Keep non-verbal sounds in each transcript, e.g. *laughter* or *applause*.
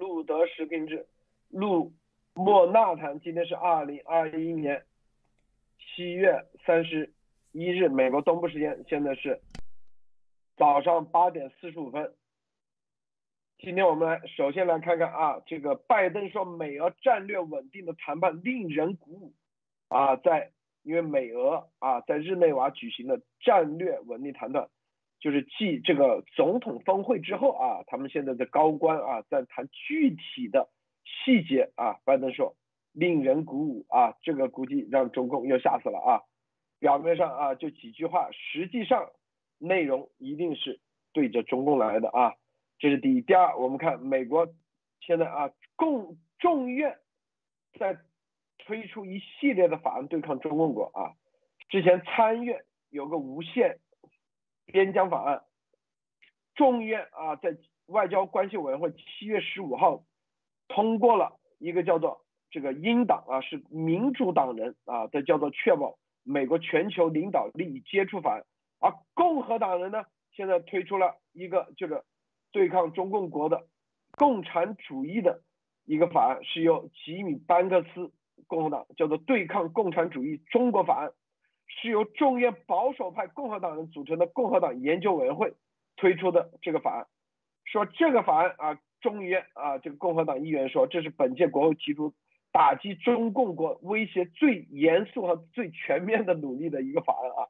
路德时平治路莫纳坦，今天是二零二一年七月三十一日，美国东部时间，现在是早上八点四十五分。今天我们来首先来看看啊，这个拜登说美俄战略稳定的谈判令人鼓舞啊，在因为美俄啊在日内瓦举行的战略稳定谈判，就是继这个总统峰会之后啊，他们现在的高官啊在谈具体的细节啊，拜登说令人鼓舞啊，这个估计让中共又吓死了啊，表面上啊就几句话，实际上内容一定是对着中共来的啊。这是第一，第二，我们看美国现在啊，共众院在推出一系列的法案对抗中共国啊。之前参院有个无限边疆法案，众议院啊在外交关系委员会七月十五号通过了一个叫做这个英党啊是民主党人啊的叫做确保美国全球领导利益接触法案，而共和党人呢现在推出了一个就是。对抗中共国的共产主义的一个法案是由吉米·班克斯共和党叫做对抗共产主义中国法案，是由众院保守派共和党人组成的共和党研究委员会推出的这个法案。说这个法案啊，众议院啊，这个共和党议员说这是本届国会提出打击中共国威胁最严肃和最全面的努力的一个法案啊，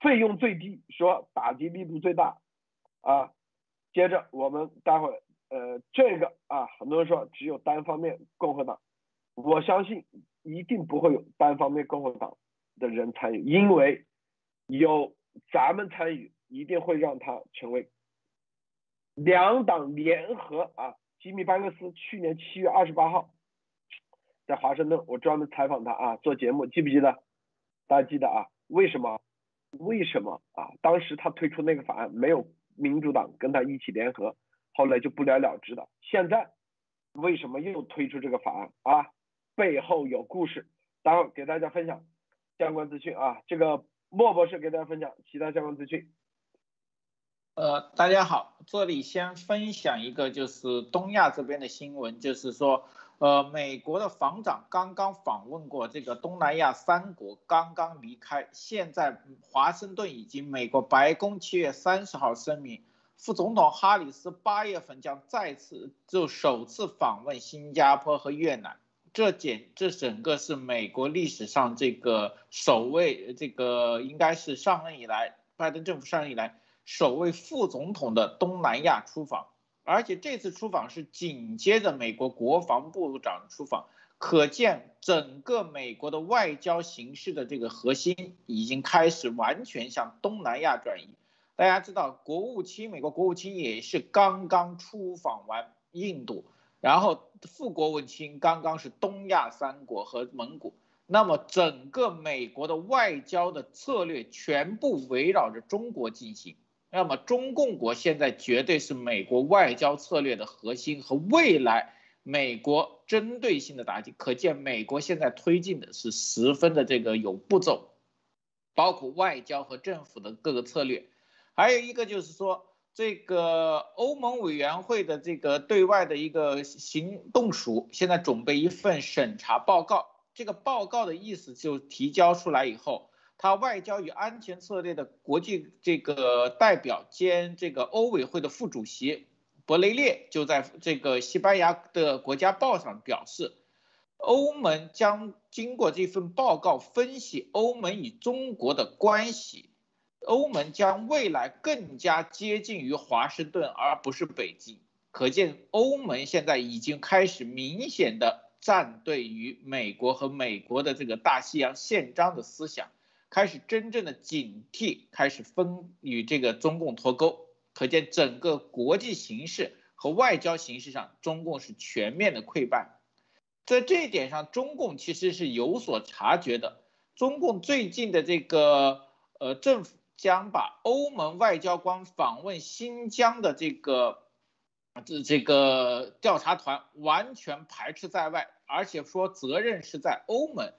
费用最低，说打击力度最大啊。接着我们待会呃这个啊很多人说只有单方面共和党，我相信一定不会有单方面共和党的人参与，因为有咱们参与，一定会让他成为两党联合啊。吉米班克斯去年七月二十八号在华盛顿，我专门采访他啊做节目，记不记得？大家记得啊？为什么？为什么啊？当时他推出那个法案没有？民主党跟他一起联合，后来就不了了之的。现在为什么又推出这个法案啊？背后有故事，待会给大家分享相关资讯啊。这个莫博士给大家分享其他相关资讯。呃，大家好，这里先分享一个就是东亚这边的新闻，就是说。呃，美国的防长刚刚访问过这个东南亚三国，刚刚离开。现在华盛顿以及美国白宫七月三十号声明，副总统哈里斯八月份将再次就首次访问新加坡和越南。这简这整个是美国历史上这个首位，这个应该是上任以来拜登政府上任以来首位副总统的东南亚出访。而且这次出访是紧接着美国国防部长出访，可见整个美国的外交形势的这个核心已经开始完全向东南亚转移。大家知道，国务卿美国国务卿也是刚刚出访完印度，然后富国务卿刚刚是东亚三国和蒙古。那么整个美国的外交的策略全部围绕着中国进行。那么中共国现在绝对是美国外交策略的核心和未来美国针对性的打击，可见美国现在推进的是十分的这个有步骤，包括外交和政府的各个策略，还有一个就是说这个欧盟委员会的这个对外的一个行动署现在准备一份审查报告，这个报告的意思就提交出来以后。他外交与安全策略的国际这个代表兼这个欧委会的副主席博雷列就在这个西班牙的国家报上表示，欧盟将经过这份报告分析欧盟与中国的关系，欧盟将未来更加接近于华盛顿而不是北京。可见欧盟现在已经开始明显的站队于美国和美国的这个大西洋宪章的思想。开始真正的警惕，开始分与这个中共脱钩，可见整个国际形势和外交形势上，中共是全面的溃败。在这一点上，中共其实是有所察觉的。中共最近的这个呃政府将把欧盟外交官访问新疆的这个这这个调查团完全排斥在外，而且说责任是在欧盟。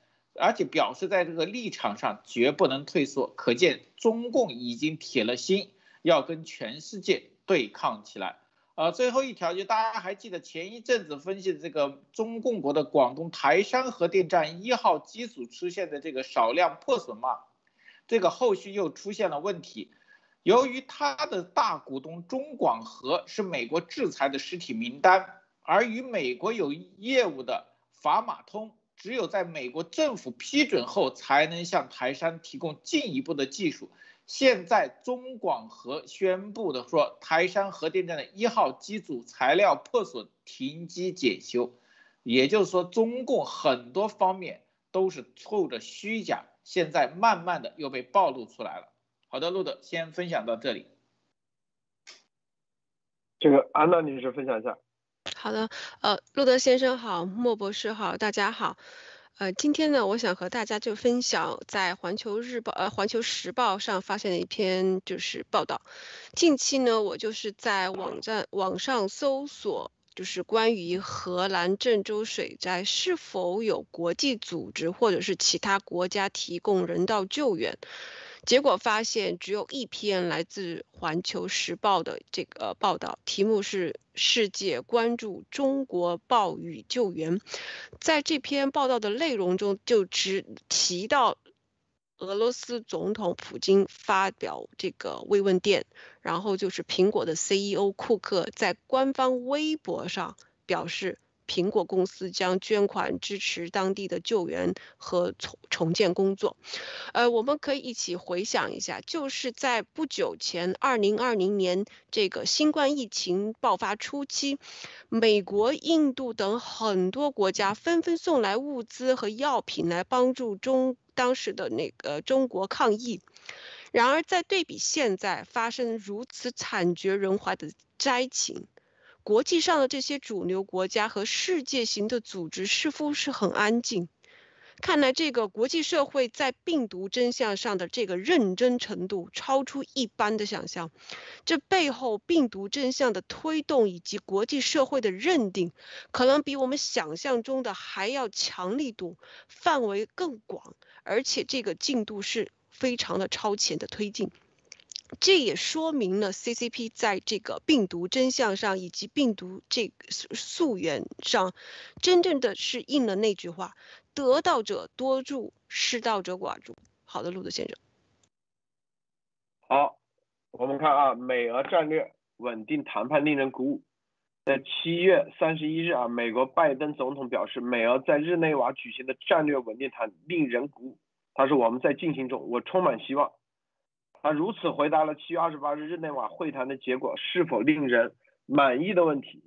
而且表示在这个立场上绝不能退缩，可见中共已经铁了心要跟全世界对抗起来。呃，最后一条就大家还记得前一阵子分析的这个中共国的广东台山核电站一号机组出现的这个少量破损吗？这个后续又出现了问题，由于他的大股东中广核是美国制裁的实体名单，而与美国有业务的法马通，只有在美国政府批准后才能向台山提供进一步的技术。现在中广核宣布的说，台山核电站的一号机组材料破损，停机检修，也就是说，中共很多方面都是透着虚假。现在慢慢的又被暴露出来了。好的，路德先分享到这里。这个安娜女士分享一下。好的，呃，路德先生好，莫博士好，大家好。呃，今天呢，我想和大家就分享在环球日报呃环球时报上发现的一篇就是报道。近期呢，我就是在网站网上搜索。就是关于荷兰郑州水灾是否有国际组织或者是其他国家提供人道救援，结果发现只有一篇来自《环球时报》的这个报道，题目是“世界关注中国暴雨救援”。在这篇报道的内容中，就只提到。俄罗斯总统普京发表这个慰问电，然后就是苹果的 CEO 库克在官方微博上表示，苹果公司将捐款支持当地的救援和重重建工作。呃，我们可以一起回想一下，就是在不久前，二零二零年这个新冠疫情爆发初期，美国、印度等很多国家纷纷送来物资和药品来帮助中。当时的那个中国抗疫，然而在对比现在发生如此惨绝人寰的灾情，国际上的这些主流国家和世界型的组织似乎是很安静。看来这个国际社会在病毒真相上的这个认真程度超出一般的想象。这背后病毒真相的推动以及国际社会的认定，可能比我们想象中的还要强力度，范围更广。而且这个进度是非常的超前的推进，这也说明了 CCP 在这个病毒真相上以及病毒这个溯源上，真正的是应了那句话：得道者多助，失道者寡助。好的，路德先生。好，我们看啊，美俄战略稳定谈判令人鼓舞。在七月三十一日啊，美国拜登总统表示，美俄在日内瓦举行的战略稳定谈令人鼓舞。他说我们在进行中，我充满希望。他如此回答了七月二十八日日内瓦会谈的结果是否令人满意的问题。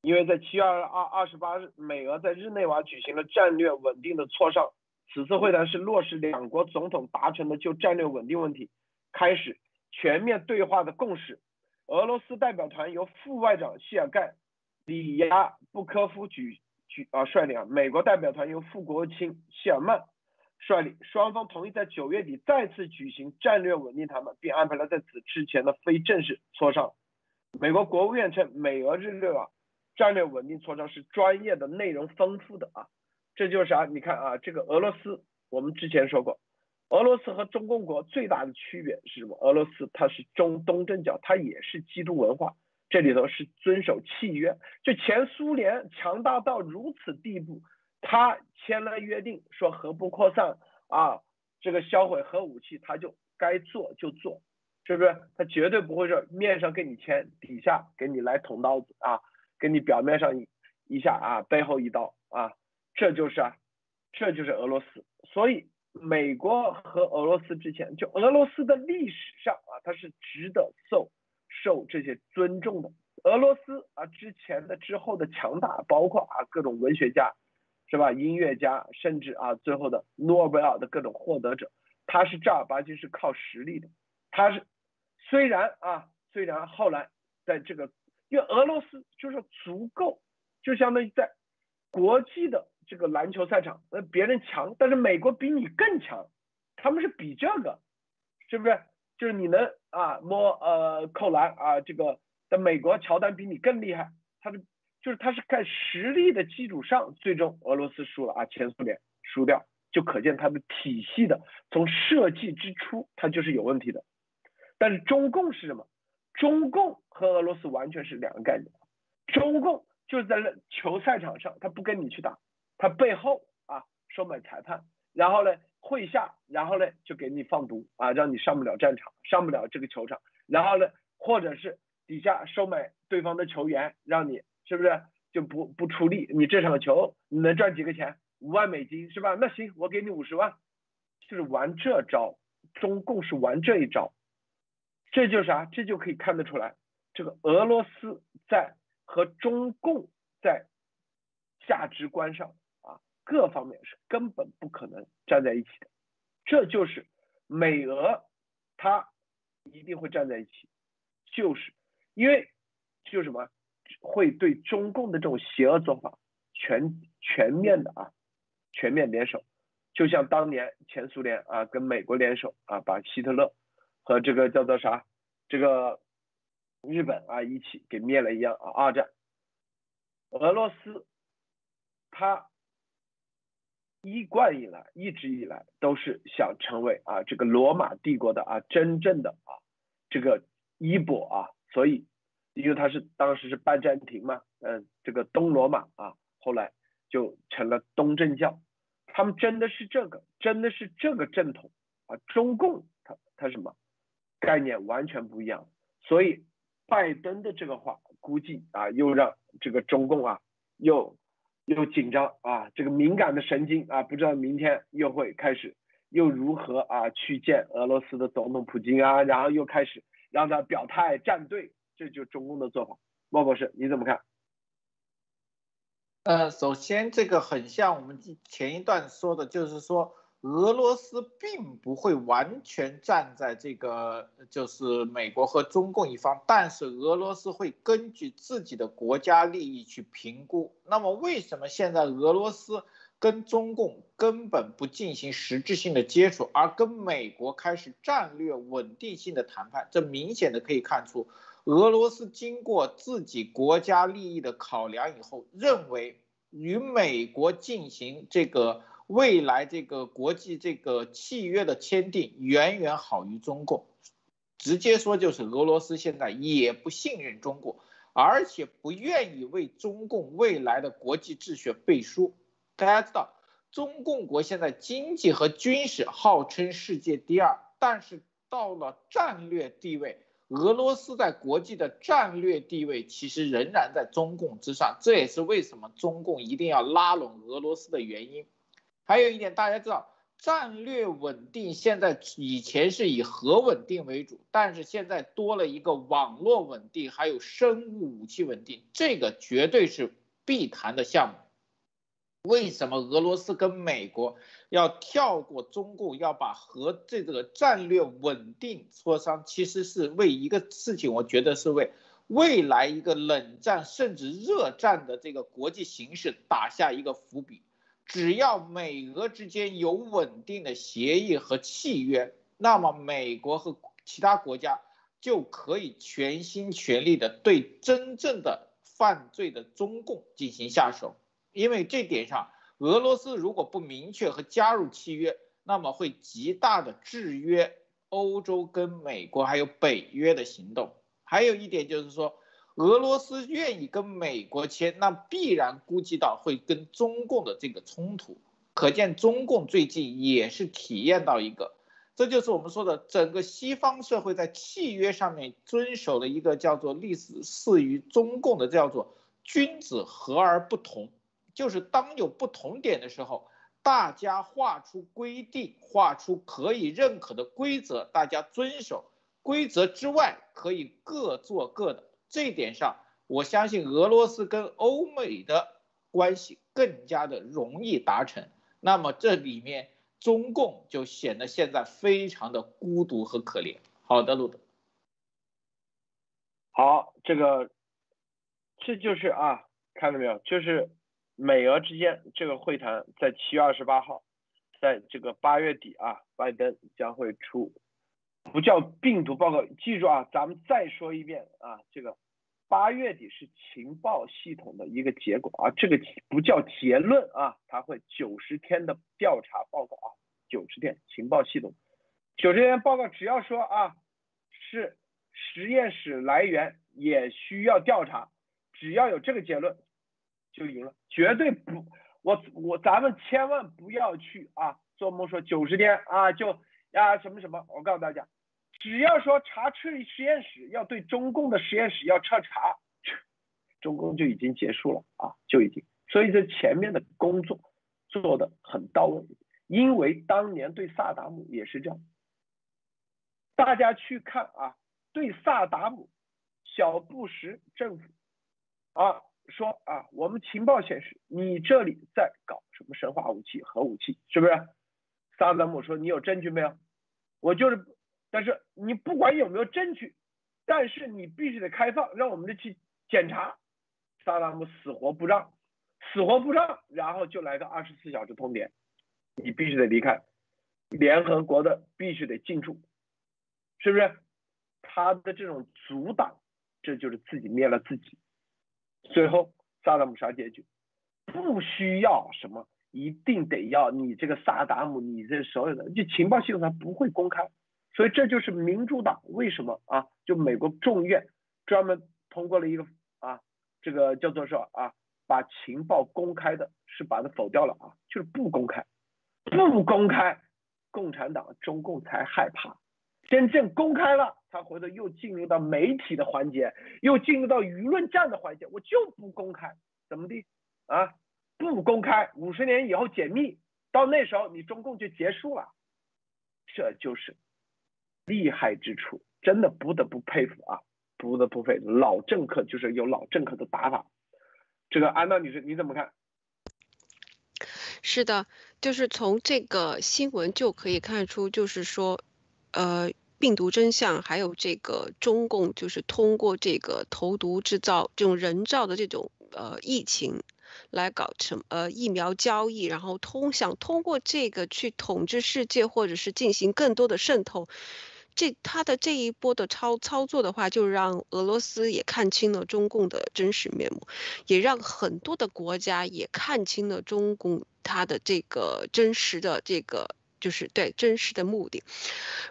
因为在七月二二二十八日，美俄在日内瓦举行了战略稳定的磋商。此次会谈是落实两国总统达成的就战略稳定问题开始全面对话的共识。俄罗斯代表团由副外长谢尔盖·里亚布科夫举举啊率领，美国代表团由副国务卿谢尔曼率领，双方同意在九月底再次举行战略稳定谈判，并安排了在此之前的非正式磋商。美国国务院称，美俄日内瓦战略稳定磋商是专业的、内容丰富的啊，这就是啥？你看啊，这个俄罗斯，我们之前说过。俄罗斯和中共国最大的区别是什么？俄罗斯它是中东正教，它也是基督文化，这里头是遵守契约。就前苏联强大到如此地步，他签了约定说核不扩散啊，这个销毁核武器，他就该做就做，是不是？他绝对不会说面上跟你签，底下给你来捅刀子啊，给你表面上一一下啊，背后一刀啊，这就是啊，这就是俄罗斯，所以。美国和俄罗斯之前，就俄罗斯的历史上啊，它是值得受受这些尊重的。俄罗斯啊，之前的之后的强大，包括啊各种文学家，是吧？音乐家，甚至啊最后的诺贝尔的各种获得者，他是正儿八经是靠实力的。他是虽然啊，虽然后来在这个，因为俄罗斯就是足够，就相当于在国际的。这个篮球赛场，那别人强，但是美国比你更强，他们是比这个，是不是？就是你能啊摸呃扣篮啊，这个在美国乔丹比你更厉害，他的就是他是在实力的基础上，最终俄罗斯输了啊，前苏联输掉，就可见他的体系的从设计之初它就是有问题的。但是中共是什么？中共和俄罗斯完全是两个概念。中共就是在那球赛场上，他不跟你去打，他背后啊收买裁判，然后呢会下，然后呢就给你放毒啊，让你上不了战场，上不了这个球场，然后呢或者是底下收买对方的球员，让你是不是就不不出力？你这场球你能赚几个钱？五万美金是吧？那行，我给你五十万，就是玩这招。中共是玩这一招，这就啥？这就可以看得出来，这个俄罗斯在和中共在价值观上各方面是根本不可能站在一起的。这就是美俄它一定会站在一起，就是因为就什么会对中共的这种邪恶做法全全面的啊。全面联手，就像当年前苏联啊跟美国联手啊把希特勒和这个叫做啥这个日本啊一起给灭了一样啊。二战，俄罗斯他一贯以来一直以来都是想成为啊这个罗马帝国的啊真正的啊这个衣钵啊，所以因为他是当时是拜占庭嘛，嗯，这个东罗马啊后来就成了东正教。他们真的是这个，真的是这个正统啊！中共他他什么概念完全不一样，所以拜登的这个话估计啊，又让这个中共啊又又紧张啊，这个敏感的神经啊，不知道明天又会开始又如何啊去见俄罗斯的总统普京啊，然后又开始让他表态站队，这就是中共的做法。莫博士你怎么看？呃，首先这个很像我们前一段说的，就是说俄罗斯并不会完全站在这个就是美国和中共一方，但是俄罗斯会根据自己的国家利益去评估。那么为什么现在俄罗斯跟中共根本不进行实质性的接触，而跟美国开始战略稳定性的谈判？这明显的可以看出。俄罗斯经过自己国家利益的考量以后，认为与美国进行这个未来这个国际这个契约的签订，远远好于中共。直接说就是俄罗斯现在也不信任中国，而且不愿意为中共未来的国际秩序背书。大家知道，中共国现在经济和军事号称世界第二，但是到了战略地位。俄罗斯在国际的战略地位其实仍然在中共之上，这也是为什么中共一定要拉拢俄罗斯的原因。还有一点，大家知道，战略稳定现在以前是以核稳定为主，但是现在多了一个网络稳定，还有生物武器稳定，这个绝对是必谈的项目。为什么俄罗斯跟美国要跳过中共，要把核这个战略稳定磋商？其实是为一个事情，我觉得是为未来一个冷战甚至热战的这个国际形势打下一个伏笔。只要美俄之间有稳定的协议和契约，那么美国和其他国家就可以全心全力的对真正的犯罪的中共进行下手。因为这点上，俄罗斯如果不明确和加入契约，那么会极大的制约欧洲跟美国还有北约的行动。还有一点就是说，俄罗斯愿意跟美国签，那必然估计到会跟中共的这个冲突。可见中共最近也是体验到一个，这就是我们说的整个西方社会在契约上面遵守的一个叫做历史似于中共的叫做君子和而不同。就是当有不同点的时候，大家画出规定，画出可以认可的规则，大家遵守规则之外，可以各做各的。这一点上，我相信俄罗斯跟欧美的关系更加的容易达成。那么这里面中共就显得现在非常的孤独和可怜。好的，路德。好，这个这就是啊，看到没有，就是。美俄之间这个会谈在七月二十八号，在这个八月底啊，拜登将会出，不叫病毒报告，记住啊，咱们再说一遍啊，这个八月底是情报系统的一个结果啊，这个不叫结论啊，它会九十天的调查报告啊，九十天情报系统，九十天报告只要说啊是实验室来源也需要调查，只要有这个结论就赢了，绝对不，我我咱们千万不要去啊做梦说九十天啊就呀什么什么，我告诉大家，只要说查撤实验室要对中共的实验室要彻查，中共就已经结束了啊，就已经，所以这前面的工作做的很到位，因为当年对萨达姆也是这样。大家去看啊，对萨达姆、小布什政府啊说啊，我们情报显示你这里在搞什么生化武器、核武器，是不是？萨达姆说你有证据没有？我就是，但是你不管有没有证据，但是你必须得开放，让我们的去检查。萨达姆死活不让，死活不让，然后就来个二十四小时通牒，你必须得离开，联合国的必须得进驻。是不是他的这种阻挡，这就是自己灭了自己。最后萨达姆啥结局？不需要什么，一定得要你这个萨达姆，你这所有的就情报系统它不会公开。所以这就是民主党为什么啊？就美国众院专门通过了一个啊，这个叫做说啊，把情报公开的是把它否掉了啊，就是不公开，不公开，共产党中共才害怕。真正公开了，他回头又进入到媒体的环节，又进入到舆论战的环节。我就不公开，怎么的啊？不公开，五十年以后解密，到那时候你中共就结束了。这就是厉害之处，真的不得不佩服啊，不得不佩服老政客，就是有老政客的打法。这个安娜女士你怎么看？是的，就是从这个新闻就可以看出，就是说。呃，病毒真相，还有这个中共就是通过这个投毒制造这种人造的这种呃疫情，来搞成呃疫苗交易，然后通想通过这个去统治世界，或者是进行更多的渗透。这他的这一波的操操作的话，就让俄罗斯也看清了中共的真实面目，也让很多的国家也看清了中共他的这个真实的这个。就是对真实的目的。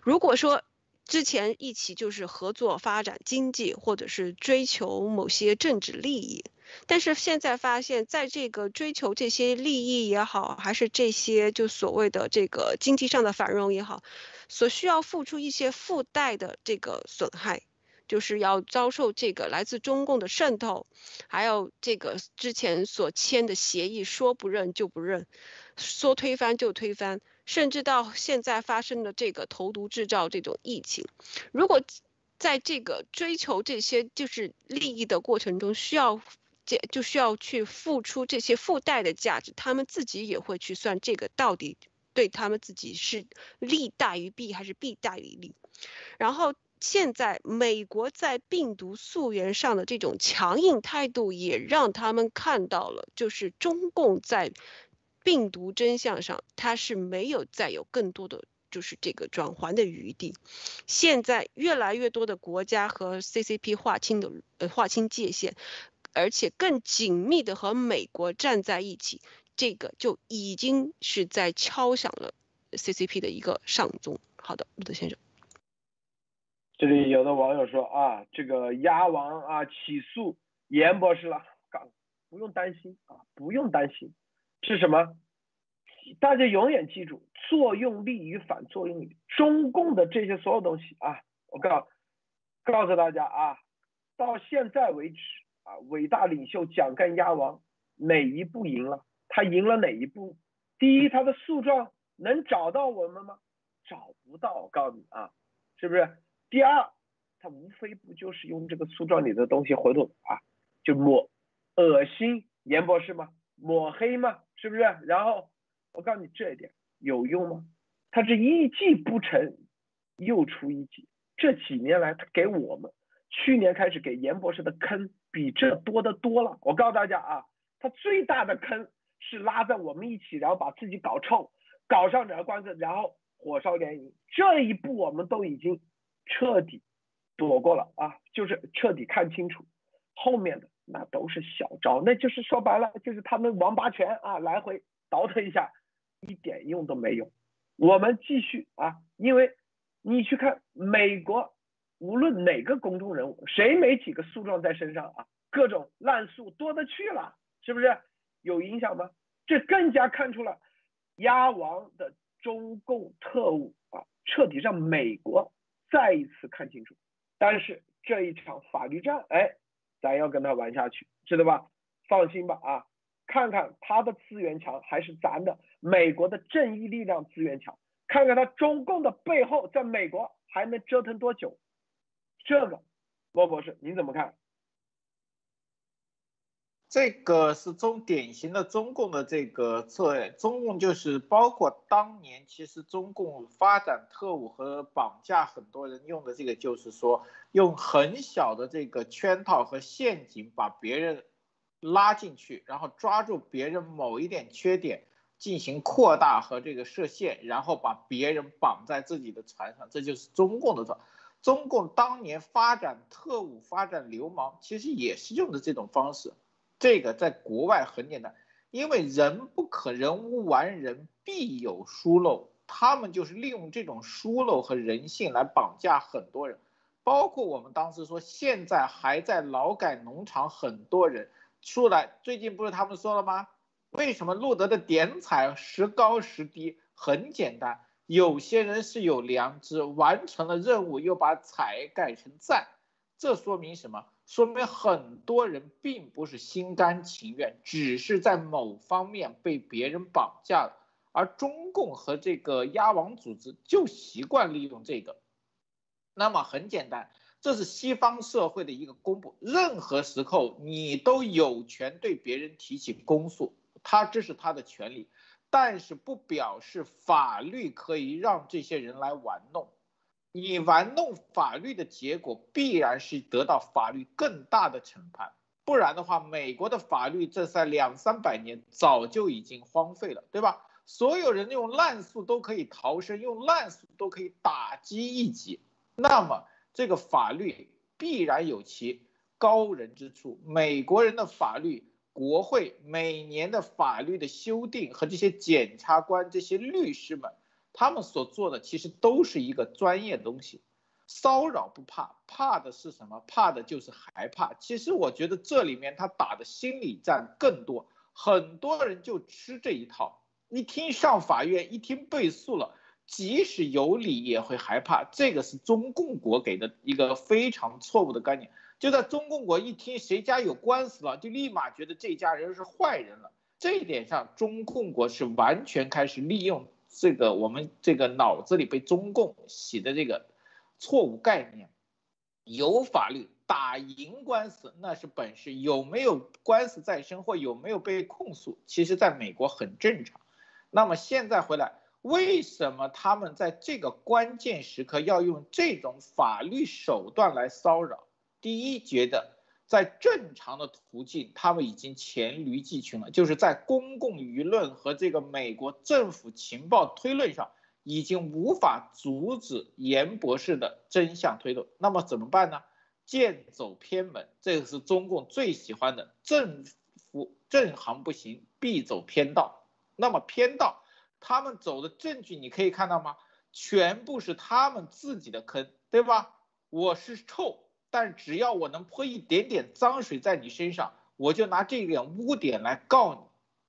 如果说之前一起就是合作发展经济，或者是追求某些政治利益，但是现在发现，在这个追求这些利益也好，还是这些就所谓的这个经济上的繁荣也好，所需要付出一些附带的这个损害，就是要遭受这个来自中共的渗透，还有这个之前所签的协议，说不认就不认，说推翻就推翻。甚至到现在发生的这个投毒制造这种疫情，如果在这个追求这些就是利益的过程中，需要这就需要去付出这些附带的价值，他们自己也会去算这个到底对他们自己是利大于弊还是弊大于利。然后现在美国在病毒溯源上的这种强硬态度，也让他们看到了，就是中共在。病毒真相上，它是没有再有更多的就是这个转圜的余地。现在越来越多的国家和 CCP 划清的呃划清界限，而且更紧密的和美国站在一起，这个就已经是在敲响了 CCP 的一个上钟。好的，陆德先生，这里有的网友说啊，这个鸭王啊起诉严博士了，不用担心啊，不用担心。是什么？大家永远记住，作用力与反作用力。中共的这些所有东西啊，我告告诉大家啊，到现在为止啊，伟大领袖蒋干鸭王哪一步赢了？他赢了哪一步？第一，他的诉状能找到我们吗？找不到。我告诉你啊，是不是？第二，他无非不就是用这个诉状里的东西回头啊，就抹恶心严博士吗？抹黑吗？是不是？然后我告诉你这一点有用吗？他这一计不成，又出一计。这几年来，他给我们去年开始给严博士的坑比这多的多了。我告诉大家啊，他最大的坑是拉在我们一起，然后把自己搞臭，搞上两个官司，然后火烧连营。这一步我们都已经彻底躲过了啊，就是彻底看清楚后面的。那都是小招，那就是说白了，就是他们王八拳啊，来回倒腾一下，一点用都没有。我们继续啊，因为你去看美国无论哪个公众人物，谁没几个诉状在身上啊？各种滥诉多的去了，是不是有影响吗？这更加看出了鸭王的中共特务啊，彻底让美国再一次看清楚。但是这一场法律战，哎，咱要跟他玩下去，知道吧？放心吧啊，看看他的资源强还是咱的美国的正义力量资源强，看看他中共的背后在美国还能折腾多久。这个，罗博士，你怎么看？这个是中典型的中共的这个策略，中共就是包括当年其实中共发展特务和绑架很多人用的这个，就是说用很小的这个圈套和陷阱把别人拉进去，然后抓住别人某一点缺点进行扩大和这个设限，然后把别人绑在自己的船上，这就是中共的策。中共当年发展特务、发展流氓，其实也是用的这种方式。这个在国外很简单，因为人不可人无完人，必有疏漏。他们就是利用这种疏漏和人性来绑架很多人，包括我们当时说，现在还在劳改农场很多人出来。最近不是他们说了吗？为什么路德的点彩时高时低？很简单。有些人是有良知，完成了任务又把彩改成赞，这说明什么？说明很多人并不是心甘情愿，只是在某方面被别人绑架了。而中共和这个鸭王组织就习惯利用这个。那么很简单，这是西方社会的一个公布，任何时候你都有权对别人提起公诉，他这是他的权利。但是不表示法律可以让这些人来玩弄，你玩弄法律的结果必然是得到法律更大的审判，不然的话，美国的法律这在两三百年早就已经荒废了，对吧？所有人用滥诉都可以逃生，用滥诉都可以打击异己，那么这个法律必然有其高人之处。美国人的法律。国会每年的法律的修订和这些检察官、这些律师们，他们所做的其实都是一个专业东西。骚扰不怕，怕的是什么？怕的就是害怕。其实我觉得这里面他打的心理战更多，很多人就吃这一套。一听上法院，一听被诉了，即使有理也会害怕。这个是中共国给的一个非常错误的概念。就在中共国一听谁家有官司了，就立马觉得这家人是坏人了。这一点上，中共国是完全开始利用这个我们这个脑子里被中共洗的这个错误概念。有法律打赢官司那是本事，有没有官司在身或有没有被控诉，其实在美国很正常。那么现在回来，为什么他们在这个关键时刻要用这种法律手段来骚扰？第一，觉得在正常的途径，他们已经黔驴技穷了，就是在公共舆论和这个美国政府情报推论上，已经无法阻止严博士的真相推论。那么怎么办呢？剑走偏门，这个是中共最喜欢的，政府正行不行，必走偏道。那么偏道，他们走的证据你可以看到吗？全部是他们自己的坑，对吧？我是臭。但只要我能泼一点点脏水在你身上，我就拿这点污点来告你，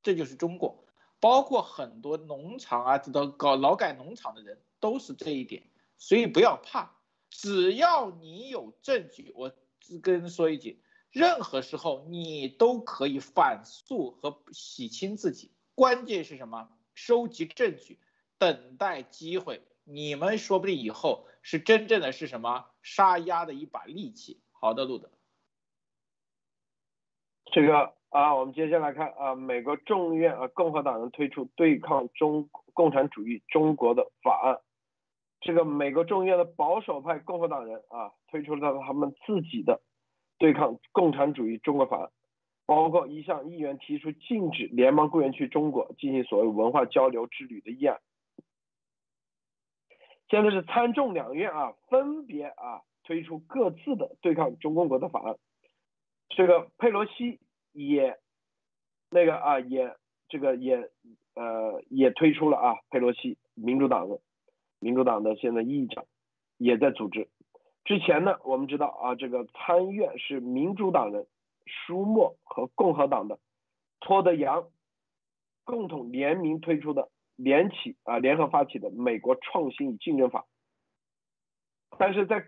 这就是中国，包括很多农场啊，这都搞劳改农场的人都是这一点，所以不要怕，只要你有证据，我只跟说一句，任何时候你都可以反诉和洗清自己，关键是什么？收集证据，等待机会。你们说不定以后是真正的是什么杀鸭的一把利器。好的，路德。这个啊，我们接下来看啊，美国众议院啊，共和党人推出对抗中共产主义中国的法案。这个美国众议院的保守派共和党人啊，推出了他们自己的对抗共产主义中国法案，包括一项议员提出禁止联邦雇员去中国进行所谓文化交流之旅的议案。现在是参众两院啊，分别啊推出各自的对抗中共国的法案。这个佩洛西也那个啊也这个也呃也推出了啊，佩洛西民主党的民主党的现在议长也在组织之前呢，我们知道啊，这个参议院是民主党人舒默和共和党的托德杨共同联名推出的联起啊联合发起的美国创新与竞争法，但是在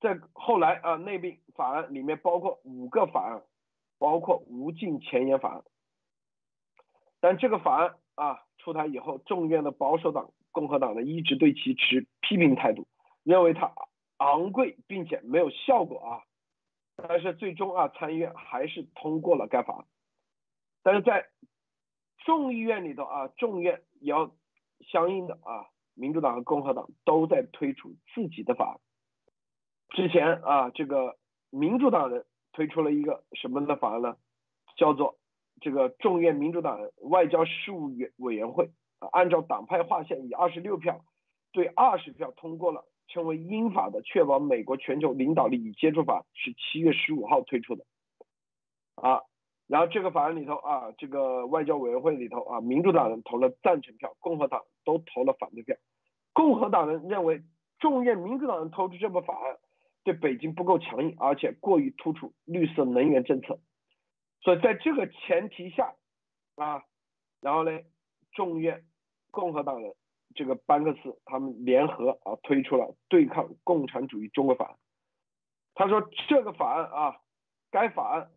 在后来啊内并法案里面包括五个法案，包括无尽前沿法案，但这个法案啊出台以后，众院的保守党、共和党呢一直对其持批评态度，认为它。昂贵并且没有效果啊，但是最终啊参议院还是通过了该法案，但是在众议院里头啊众院要相应的啊民主党和共和党都在推出自己的法案，之前啊这个民主党人推出了一个什么的法案呢？叫做这个众院民主党人外交事务委委员会啊按照党派划线以二十六票对二十票通过了。称为英法的确保美国全球领导力与接触法是七月十五号推出的，啊，然后这个法案里头啊，这个外交委员会里头啊，民主党人投了赞成票，共和党都投了反对票。共和党人认为众院民主党人投出这部法案对北京不够强硬，而且过于突出绿色能源政策，所以在这个前提下啊，然后呢，众院共和党人。这个班克斯他们联合啊推出了对抗共产主义中国法案。他说这个法案啊，该法案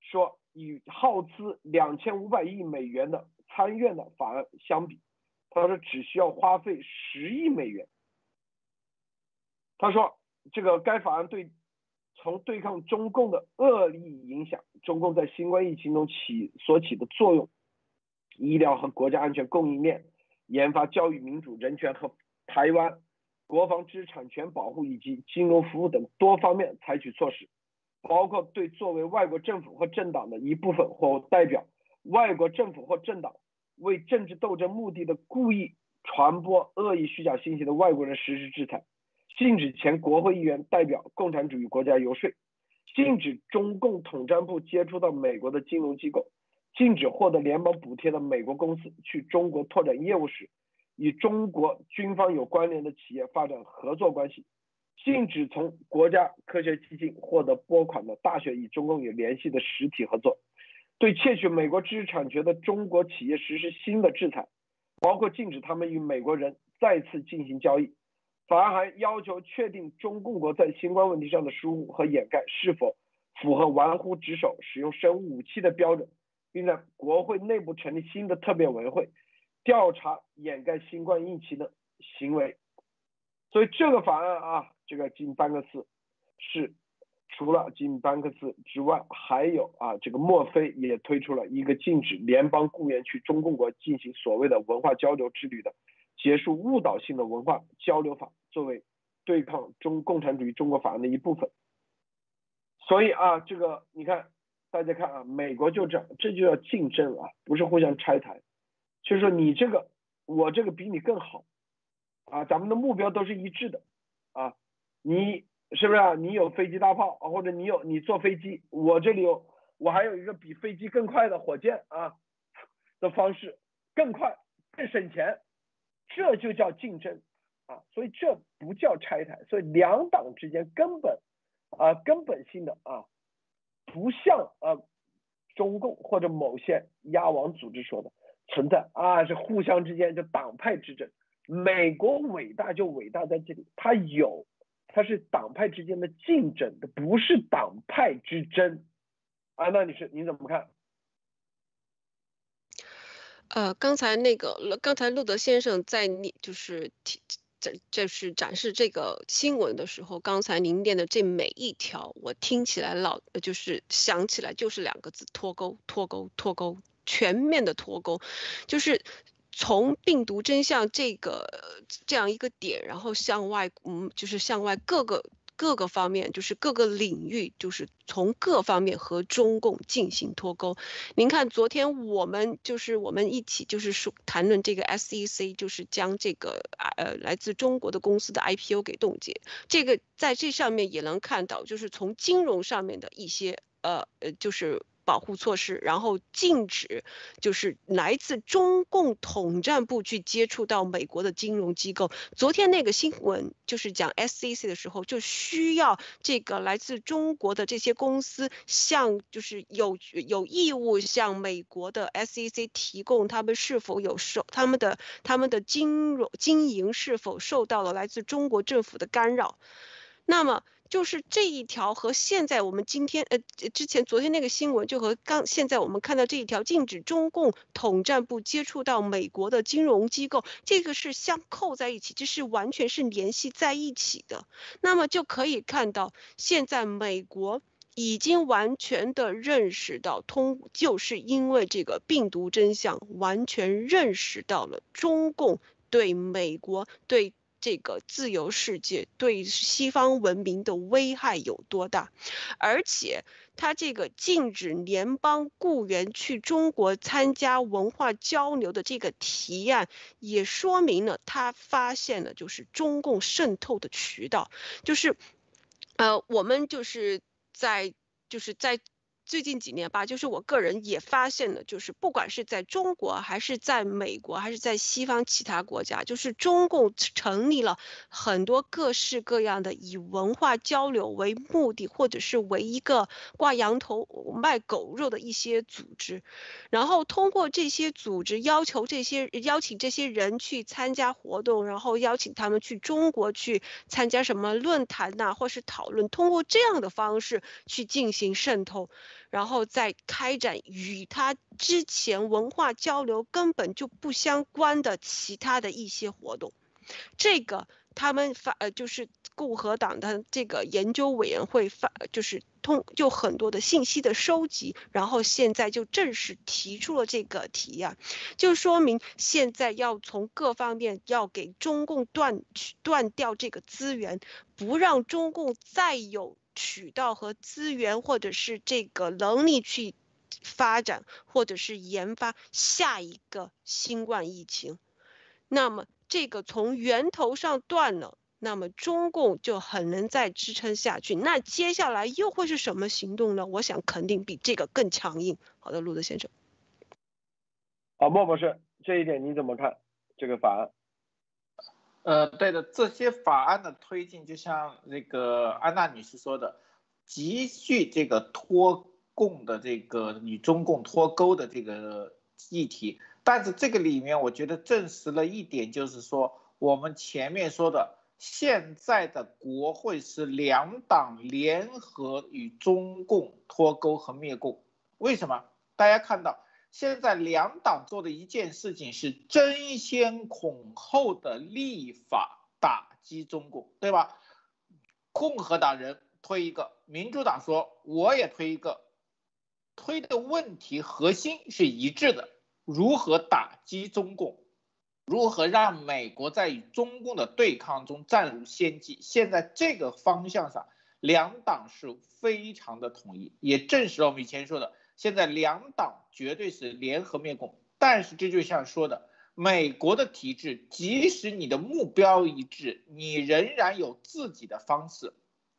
说与耗资两千五百亿美元的参院的法案相比，他说只需要花费十亿美元。他说这个该法案对从对抗中共的恶劣影响，中共在新冠疫情中起所起的作用，医疗和国家安全供应链。研发、教育、民主、人权和台湾国防、知识产权保护以及金融服务等多方面采取措施，包括对作为外国政府或政党的一部分或代表外国政府或政党为政治斗争目的的故意传播恶意虚假信息的外国人实施制裁，禁止前国会议员代表共产主义国家游说，禁止中共统战部接触到美国的金融机构。禁止获得联邦补贴的美国公司去中国拓展业务时，与中国军方有关联的企业发展合作关系；禁止从国家科学基金获得拨款的大学与中共有联系的实体合作；对窃取美国知识产权的中国企业实施新的制裁，包括禁止他们与美国人再次进行交易。法案还要求确定中共国在新冠问题上的疏忽和掩盖是否符合玩忽职守、使用生物武器的标准。并在国会内部成立新的特别委员会，调查掩盖新冠疫情的行为。所以这个法案啊，这个金班克斯是除了金班克斯之外，还有啊，这个墨菲也推出了一个禁止联邦雇员去中共国进行所谓的文化交流之旅的，结束误导性的文化交流法，作为对抗中共产主义中国法案的一部分。所以啊，这个你看。大家看啊，美国就这样，这就叫竞争啊，不是互相拆台。就是说你这个，我这个比你更好，啊，咱们的目标都是一致的，啊，你是不是啊？你有飞机大炮，或者你有你坐飞机，我这里有，我还有一个比飞机更快的火箭啊的方式，更快更省钱，这就叫竞争啊，所以这不叫拆台，所以两党之间根本啊根本性的啊。不像呃中共或者某些压王组织说的存在啊，是互相之间就党派之争。美国伟大就伟大在这里，它有，它是党派之间的竞争，的不是党派之争。啊，那你是你怎么看？呃，刚才那个，刚才路德先生在你就是提。这这是展示这个新闻的时候，刚才您念的这每一条，我听起来老就是想起来就是两个字：脱钩，脱钩，脱钩，全面的脱钩，就是从病毒真相这个这样一个点，然后向外，嗯，就是向外各个。各个方面，就是各个领域，就是从各方面和中共进行脱钩。您看，昨天我们就是我们一起就是说谈论这个 SEC，就是将这个呃来自中国的公司的 IPO 给冻结。这个在这上面也能看到，就是从金融上面的一些呃呃，就是保护措施，然后禁止就是来自中共统战部去接触到美国的金融机构。昨天那个新闻就是讲 SEC 的时候，就需要这个来自中国的这些公司向就是有有义务向美国的 SEC 提供他们是否有受他们的他们的金融经营是否受到了来自中国政府的干扰。那么。就是这一条和现在我们今天呃之前昨天那个新闻，就和刚现在我们看到这一条禁止中共统战部接触到美国的金融机构，这个是相扣在一起，这是完全是联系在一起的。那么就可以看到，现在美国已经完全的认识到，通就是因为这个病毒真相，完全认识到了中共对美国对。这个自由世界对西方文明的危害有多大？而且他这个禁止联邦雇员去中国参加文化交流的这个提案，也说明了他发现了就是中共渗透的渠道，就是，呃，我们就是在就是在。最近几年吧，就是我个人也发现了，就是不管是在中国，还是在美国，还是在西方其他国家，就是中共成立了很多各式各样的以文化交流为目的，或者是为一个挂羊头卖狗肉的一些组织，然后通过这些组织要求这些邀请这些人去参加活动，然后邀请他们去中国去参加什么论坛呐，或是讨论，通过这样的方式去进行渗透。然后再开展与他之前文化交流根本就不相关的其他的一些活动，这个他们发呃就是共和党的这个研究委员会发就是通就很多的信息的收集，然后现在就正式提出了这个提案，就说明现在要从各方面要给中共断去断掉这个资源，不让中共再有。渠道和资源，或者是这个能力去发展，或者是研发下一个新冠疫情，那么这个从源头上断了，那么中共就很能再支撑下去。那接下来又会是什么行动呢？我想肯定比这个更强硬。好的，路德先生。好，莫博士，这一点你怎么看？这个法案？呃，对的，这些法案的推进，就像那个安娜女士说的，极具这个脱共的这个与中共脱钩的这个议题。但是这个里面，我觉得证实了一点，就是说我们前面说的，现在的国会是两党联合与中共脱钩和灭共。为什么？大家看到。现在两党做的一件事情是争先恐后的立法打击中共，对吧？共和党人推一个，民主党说我也推一个，推的问题核心是一致的：如何打击中共，如何让美国在与中共的对抗中占入先机。现在这个方向上，两党是非常的统一，也证实了我们以前说的。现在两党绝对是联合灭共，但是这就像说的，美国的体制，即使你的目标一致，你仍然有自己的方式。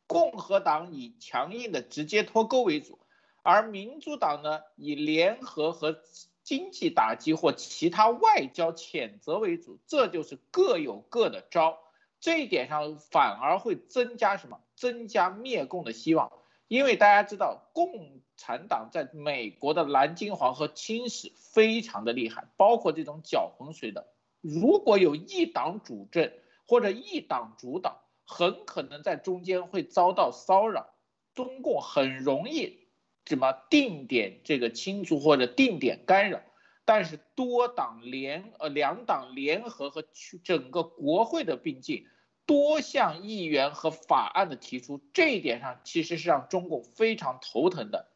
共和党以强硬的直接脱钩为主，而民主党呢以联合和经济打击或其他外交谴责为主，这就是各有各的招。这一点上反而会增加什么？增加灭共的希望。因为大家知道，共产党在美国的蓝金黄和侵蚀非常的厉害，包括这种搅浑水的。如果有一党主政或者一党主导，很可能在中间会遭到骚扰。中共很容易怎么定点这个清除或者定点干扰，但是多党联呃两党联合和去整个国会的并进。多项议员和法案的提出，这一点上其实是让中共非常头疼的。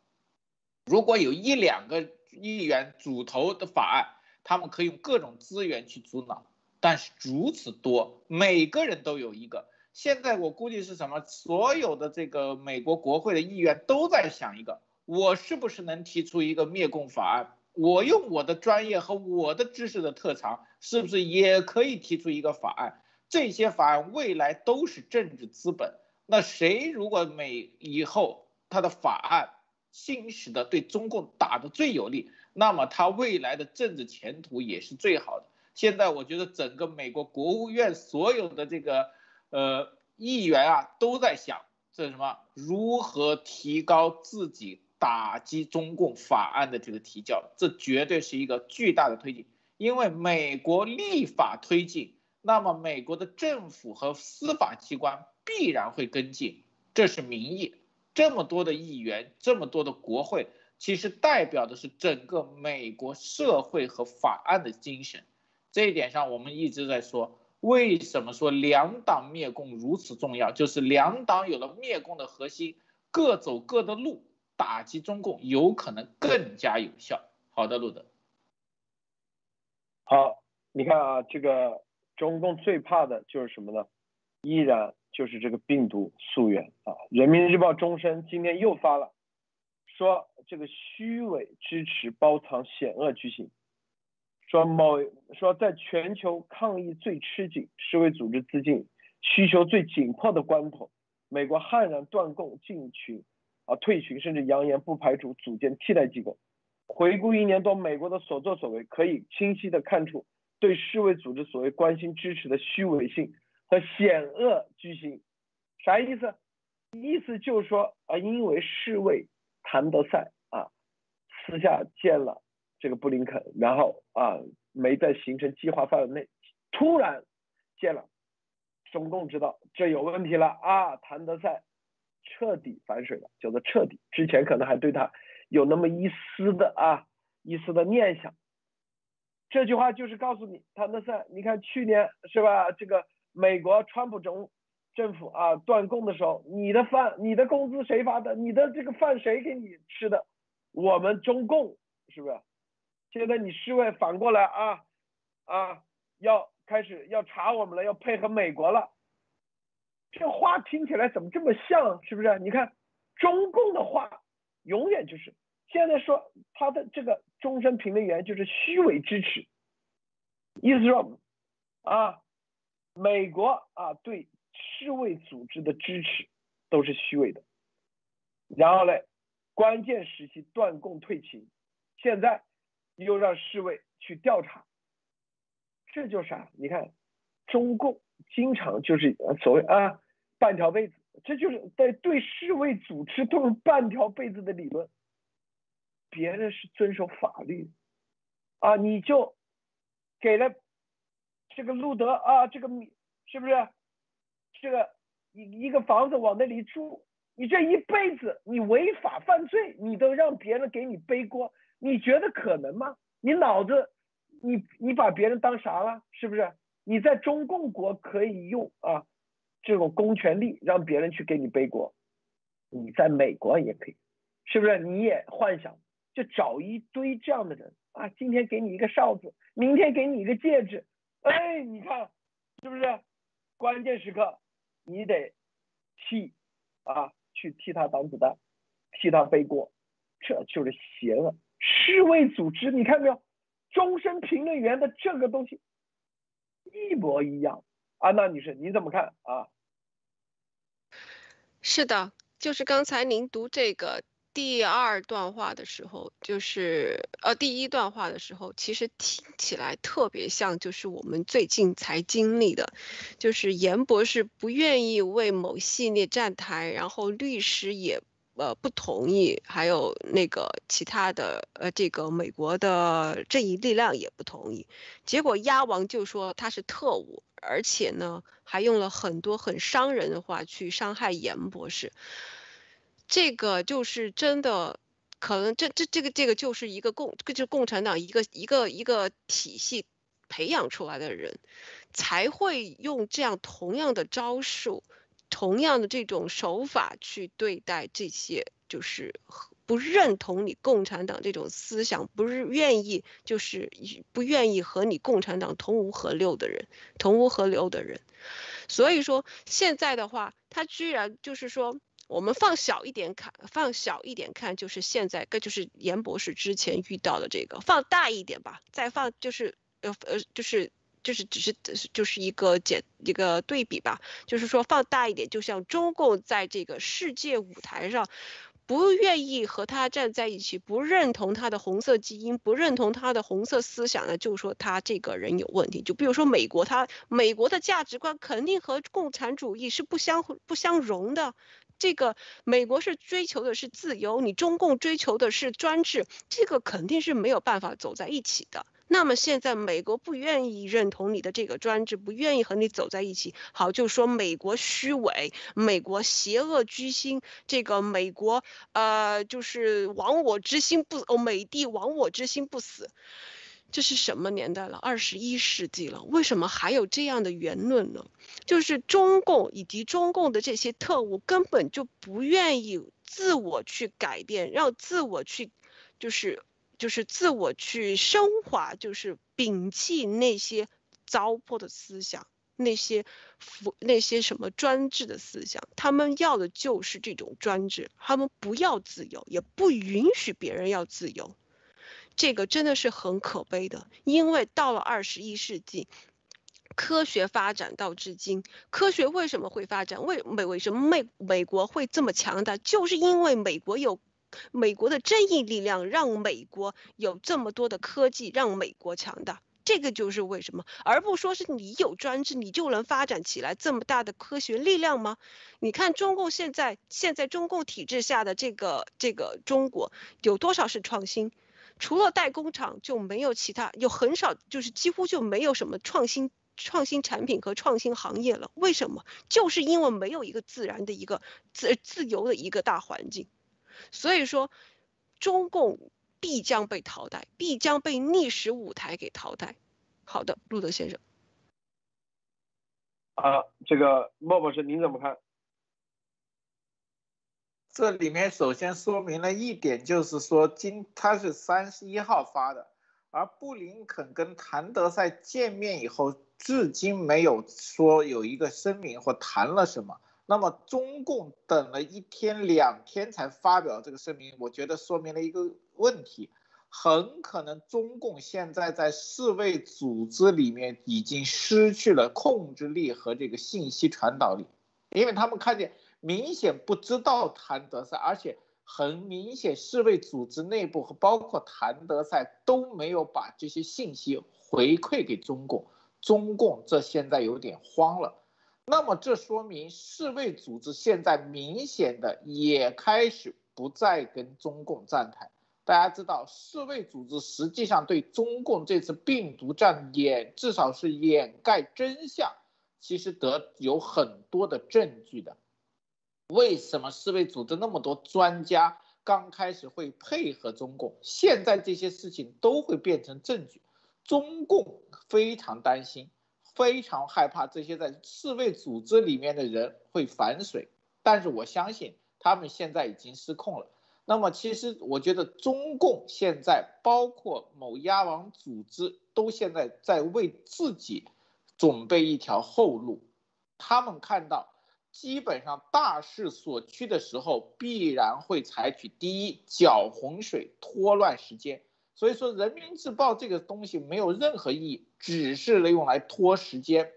如果有一两个议员主投的法案，他们可以用各种资源去阻挠，但是如此多，每个人都有一个。现在我估计是什么？所有的这个美国国会的议员都在想一个：我是不是能提出一个灭共法案？我用我的专业和我的知识的特长，是不是也可以提出一个法案？这些法案未来都是政治资本。那谁如果每以后他的法案信使的对中共打的最有利，那么他未来的政治前途也是最好的。现在我觉得整个美国国务院所有的这个呃议员啊都在想这什么如何提高自己打击中共法案的这个提交，这绝对是一个巨大的推进。因为美国立法推进，那么美国的政府和司法机关必然会跟进，这是民意。这么多的议员，这么多的国会，其实代表的是整个美国社会和法案的精神。这一点上，我们一直在说，为什么说两党灭共如此重要？就是两党有了灭共的核心，各走各的路，打击中共有可能更加有效。好的，路德。好，你看啊，这个中共最怕的就是什么呢？依然就是这个病毒溯源啊。人民日报终身今天又发了，说这个虚伪支持包藏险恶居心，说某说在全球抗疫最吃紧、世卫组织资金需求最紧迫的关头，美国悍然断供进群啊退群，甚至扬言不排除组建替代机构。回顾一年多美国的所作所为，可以清晰的看出对世卫组织所谓关心支持的虚伪性和险恶居心。啥意思？意思就是说啊，因为世卫谭德赛啊私下见了这个布林肯，然后啊没在行程计划范围内，突然见了，中共知道这有问题了啊，谭德赛彻底反水了，叫做彻底。之前可能还对他。有那么一丝的啊，一丝的念想。这句话就是告诉你，谭德赛，你看去年是吧？这个美国川普政政府啊断供的时候，你的饭、你的工资谁发的？你的这个饭谁给你吃的？我们中共是不是？现在你世卫反过来啊啊，要开始要查我们了，要配合美国了。这话听起来怎么这么像？是不是？你看中共的话。永远就是现在说他的这个终身评论员就是虚伪支持，意思说啊，美国啊对世卫组织的支持都是虚伪的，然后呢，关键时期断供退勤，现在又让世卫去调查，这就是啥？你看中共经常就是所谓啊半条被子。这就是在对世卫组织都是半条被子的理论，别人是遵守法律，啊，你就给了这个路德啊，这个是不是这个一一个房子往那里住，你这一辈子你违法犯罪，你都让别人给你背锅，你觉得可能吗？你脑子你你把别人当啥了？是不是？你在中共国可以用啊？这种公权力让别人去给你背锅，你在美国也可以，是不是？你也幻想就找一堆这样的人啊，今天给你一个哨子，明天给你一个戒指，哎，你看是不是？关键时刻你得替啊去替他挡子弹，替他背锅，这就是邪恶。世卫组织你看没有？终身评论员的这个东西一模一样。安娜女士，你怎么看啊？是的，就是刚才您读这个第二段话的时候，就是呃第一段话的时候，其实听起来特别像，就是我们最近才经历的，就是严博士不愿意为某系列站台，然后律师也。呃，不同意，还有那个其他的，呃，这个美国的正义力量也不同意。结果鸭王就说他是特务，而且呢，还用了很多很伤人的话去伤害严博士。这个就是真的，可能这这这个这个就是一个共，就是共产党一个一个一个体系培养出来的人，才会用这样同样的招数。同样的这种手法去对待这些，就是不认同你共产党这种思想，不是愿意，就是不愿意和你共产党同无合流的人，同无合流的人。所以说现在的话，他居然就是说，我们放小一点看，放小一点看，就是现在，跟就是严博士之前遇到的这个，放大一点吧，再放就是呃呃就是。就是只是就是一个简一个对比吧，就是说放大一点，就像中共在这个世界舞台上不愿意和他站在一起，不认同他的红色基因，不认同他的红色思想呢，就说他这个人有问题。就比如说美国，他美国的价值观肯定和共产主义是不相不相容的。这个美国是追求的是自由，你中共追求的是专制，这个肯定是没有办法走在一起的。那么现在美国不愿意认同你的这个专制，不愿意和你走在一起，好就说美国虚伪，美国邪恶居心，这个美国呃就是亡我之心不哦，美帝亡我之心不死。这是什么年代了？二十一世纪了，为什么还有这样的言论呢？就是中共以及中共的这些特务根本就不愿意自我去改变，让自我去，就是就是自我去升华，就是摒弃那些糟粕的思想，那些腐那些什么专制的思想，他们要的就是这种专制，他们不要自由，也不允许别人要自由。这个真的是很可悲的，因为到了二十一世纪，科学发展到至今，科学为什么会发展？为美为什么美美国会这么强大？就是因为美国有美国的正义力量，让美国有这么多的科技，让美国强大。这个就是为什么，而不说是你有专制，你就能发展起来这么大的科学力量吗？你看中共现在现在中共体制下的这个这个中国有多少是创新？除了代工厂就没有其他，有很少，就是几乎就没有什么创新创新产品和创新行业了。为什么？就是因为没有一个自然的一个自自由的一个大环境，所以说中共必将被淘汰，必将被历史舞台给淘汰。好的，路德先生。啊，这个莫博士您怎么看？这里面首先说明了一点，就是说今他是三十一号发的，而布林肯跟谭德赛见面以后，至今没有说有一个声明或谈了什么。那么中共等了一天两天才发表这个声明，我觉得说明了一个问题，很可能中共现在在世卫组织里面已经失去了控制力和这个信息传导力，因为他们看见。明显不知道谭德赛，而且很明显，世卫组织内部和包括谭德赛都没有把这些信息回馈给中共。中共这现在有点慌了。那么这说明世卫组织现在明显的也开始不再跟中共站台。大家知道，世卫组织实际上对中共这次病毒战掩至少是掩盖真相，其实得有很多的证据的。为什么世卫组织那么多专家刚开始会配合中共？现在这些事情都会变成证据。中共非常担心，非常害怕这些在世卫组织里面的人会反水。但是我相信他们现在已经失控了。那么其实我觉得中共现在包括某鸭王组织都现在在为自己准备一条后路。他们看到。基本上大势所趋的时候，必然会采取第一搅洪水、拖乱时间。所以说，人民日报这个东西没有任何意义，只是用来拖时间、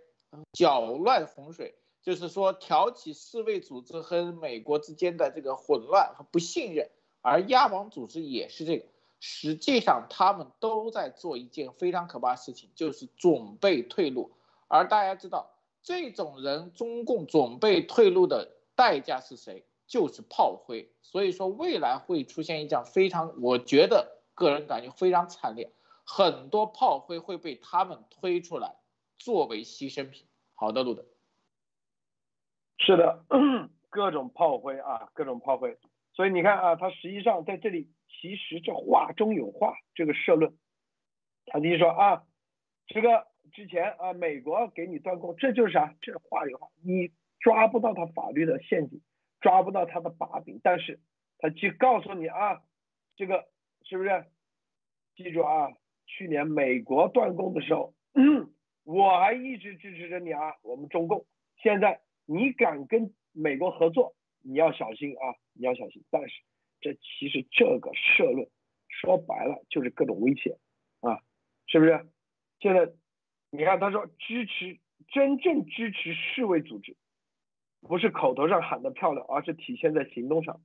搅乱洪水，就是说挑起世卫组织和美国之间的这个混乱和不信任。而亚王组织也是这个，实际上他们都在做一件非常可怕的事情，就是准备退路。而大家知道。这种人，中共准备退路的代价是谁？就是炮灰。所以说，未来会出现一场非常，我觉得个人感觉非常惨烈，很多炮灰会被他们推出来作为牺牲品。好的，路德。是的，各种炮灰啊，各种炮灰。所以你看啊，他实际上在这里，其实这话中有话，这个社论，他就说啊，这个。之前啊，美国给你断供，这就是啥？这话里话，你抓不到他法律的陷阱，抓不到他的把柄，但是他去告诉你啊，这个是不是？记住啊，去年美国断供的时候，*clears throat* 我还一直支持着你啊，我们中共。现在你敢跟美国合作，你要小心啊，你要小心。但是这其实这个社论说白了就是各种威胁啊，是不是？现在。你看，他说支持真正支持世卫组织，不是口头上喊的漂亮，而是体现在行动上。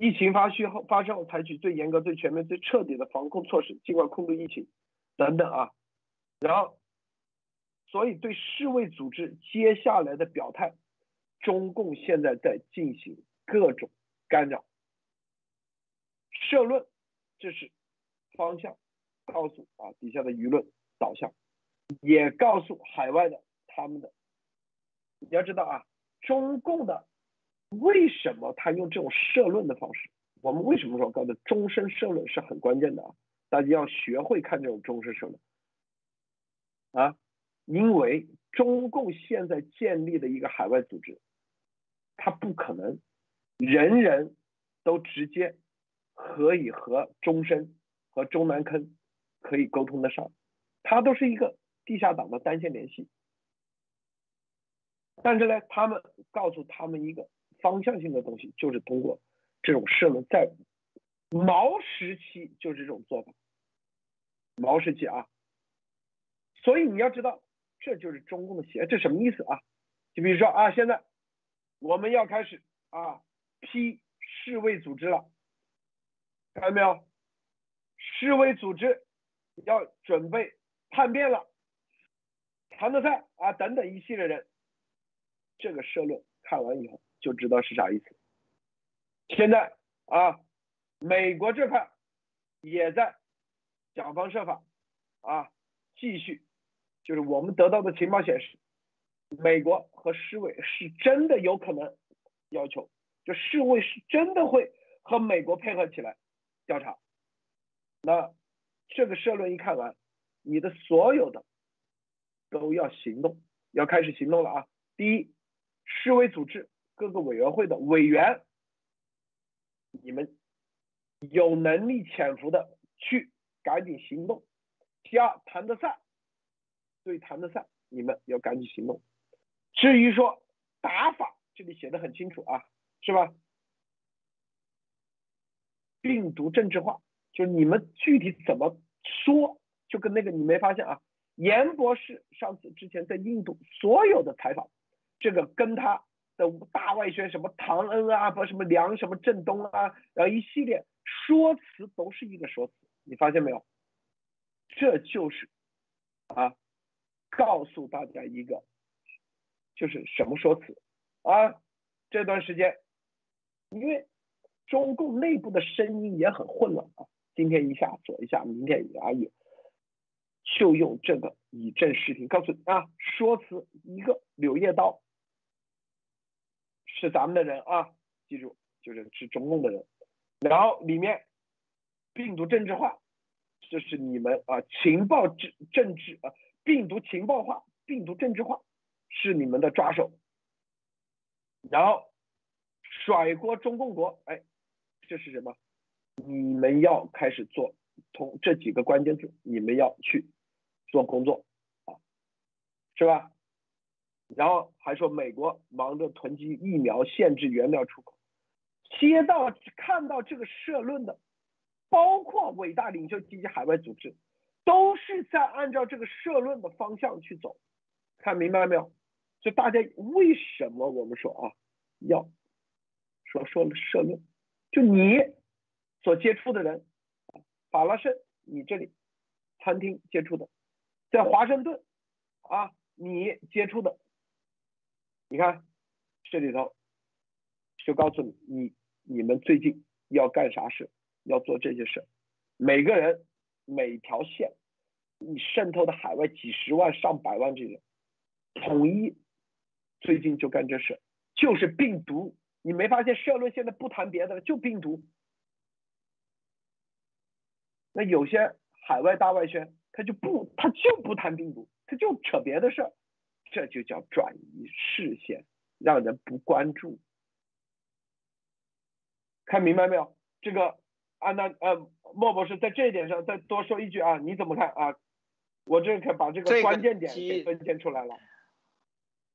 疫情发续后发生后，采取最严格、最全面、最彻底的防控措施，尽快控制疫情等等啊。然后，所以对世卫组织接下来的表态，中共现在在进行各种干扰。社论，这是方向，告诉啊底下的舆论导向，也告诉海外的他们的。你要知道啊，中共的为什么他用这种社论的方式？我们为什么说告诉终身社论是很关键的啊？大家要学会看这种终身社论啊，因为中共现在建立的一个海外组织，它不可能人人都直接。可以和终身和中南坑可以沟通得上，它都是一个地下党的单线联系。但是呢，他们告诉他们一个方向性的东西，就是通过这种社论，在毛时期就是这种做法。毛时期啊，所以你要知道，这就是中共的邪，这什么意思啊？就比如说啊，现在我们要开始啊批世卫组织了。看到没有？世卫组织要准备叛变了，谭德赛啊等等一系列人，这个社论看完以后就知道是啥意思。现在啊，美国这块也在想方设法啊，继续，就是我们得到的情报显示，美国和世卫是真的有可能要求，就世卫是真的会和美国配合起来。调查，那这个社论一看完，你的所有的都要行动，要开始行动了啊！第一，世卫组织各个委员会的委员，你们有能力潜伏的去赶紧行动。第二，谭德赛，对谭德赛，你们要赶紧行动。至于说打法，这里写的很清楚啊，是吧？病毒政治化，就是你们具体怎么说，就跟那个你没发现啊？严博士上次之前在印度所有的采访，这个跟他的大外宣什么唐恩啊，不什么梁什么振东啊，然后一系列说辞都是一个说辞，你发现没有？这就是啊，告诉大家一个，就是什么说辞啊？这段时间，因为。中共内部的声音也很混乱啊，今天一下左一下，明天也有，就用这个以正视听，告诉你啊，说辞一个柳叶刀是咱们的人啊，记住就是是中共的人，然后里面病毒政治化，这是你们啊情报政政治啊病毒情报化，病毒政治化是你们的抓手，然后甩锅中共国，哎。这是什么？你们要开始做，从这几个关键字，你们要去做工作啊，是吧？然后还说美国忙着囤积疫苗，限制原料出口。接到看到这个社论的，包括伟大领袖及其海外组织，都是在按照这个社论的方向去走。看明白了没有？就大家为什么我们说啊，要说说社论？就你所接触的人，法拉盛，你这里餐厅接触的，在华盛顿啊，你接触的，你看这里头就告诉你，你你们最近要干啥事，要做这些事，每个人每条线，你渗透的海外几十万上百万这人，统一最近就干这事，就是病毒。你没发现社论现在不谈别的了，就病毒。那有些海外大外宣，他就不，他就不谈病毒，他就扯别的事儿，这就叫转移视线，让人不关注。看明白没有？这个安娜呃莫博士在这一点上再多说一句啊，你怎么看啊？我这可把这个关键点给分析出来了。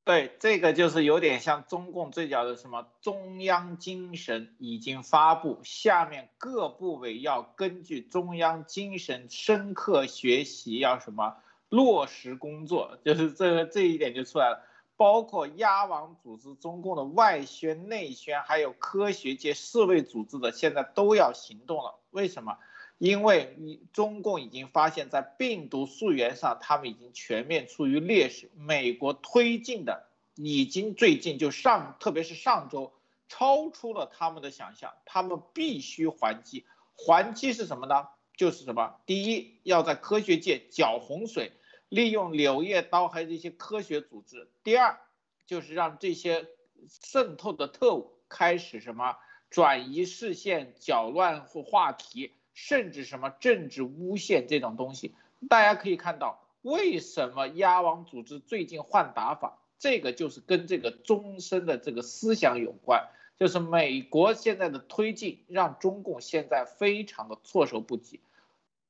对，这个就是有点像中共最早的什么中央精神已经发布，下面各部委要根据中央精神深刻学习，要什么落实工作，就是这个这一点就出来了。包括鸭王组织、中共的外宣、内宣，还有科学界、世卫组织的，现在都要行动了。为什么？因为你中共已经发现，在病毒溯源上，他们已经全面处于劣势。美国推进的已经最近就上，特别是上周，超出了他们的想象，他们必须还击。还击是什么呢？就是什么？第一，要在科学界搅洪水。利用柳叶刀还有这些科学组织。第二，就是让这些渗透的特务开始什么转移视线、搅乱或话题，甚至什么政治诬陷这种东西。大家可以看到，为什么鸭王组织最近换打法？这个就是跟这个终身的这个思想有关。就是美国现在的推进，让中共现在非常的措手不及。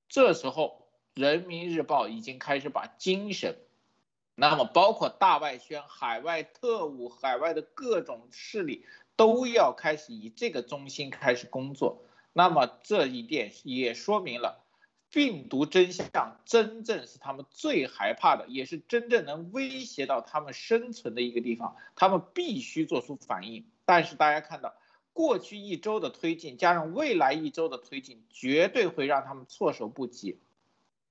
这时候。人民日报已经开始把精神，那么包括大外宣、海外特务、海外的各种势力，都要开始以这个中心开始工作。那么这一点也说明了，病毒真相真正是他们最害怕的，也是真正能威胁到他们生存的一个地方，他们必须做出反应。但是大家看到，过去一周的推进，加上未来一周的推进，绝对会让他们措手不及。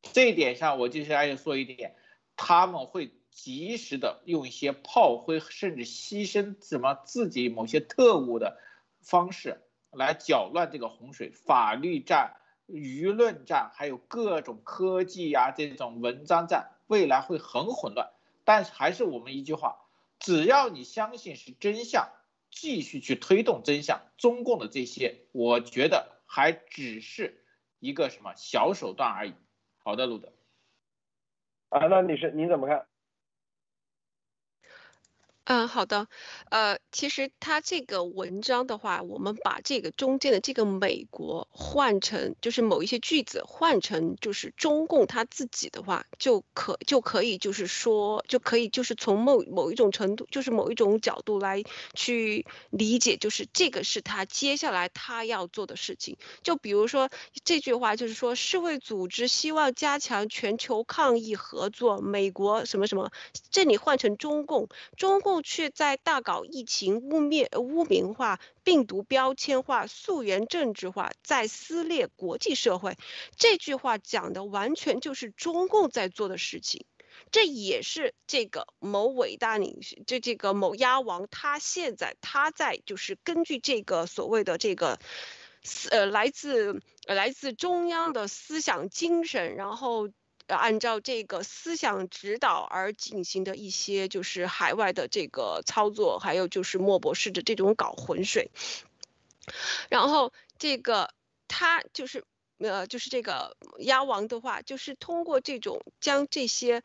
这一点上，我就是要说一点，他们会及时的用一些炮灰，甚至牺牲什么自己某些特务的方式来搅乱这个洪水，法律战、舆论战，还有各种科技呀这种文章战，未来会很混乱。但是还是我们一句话，只要你相信是真相，继续去推动真相，中共的这些，我觉得还只是一个什么小手段而已。好的，路德。啊，那女士，您怎么看？嗯，好的，呃，其实他这个文章的话，我们把这个中间的这个美国换成，就是某一些句子换成就是中共他自己的话，就可就可以就是说，就可以就是从某某一种程度，就是某一种角度来去理解，就是这个是他接下来他要做的事情。就比如说这句话，就是说世卫组织希望加强全球抗疫合作，美国什么什么，这里换成中共，中共。却在大搞疫情污蔑、污名化、病毒标签化、溯源政治化，在撕裂国际社会。这句话讲的完全就是中共在做的事情，这也是这个某伟大领袖，这这个某鸭王，他现在他在就是根据这个所谓的这个，呃，来自来自中央的思想精神，然后。要按照这个思想指导而进行的一些，就是海外的这个操作，还有就是莫博士的这种搞浑水。然后这个他就是呃，就是这个鸭王的话，就是通过这种将这些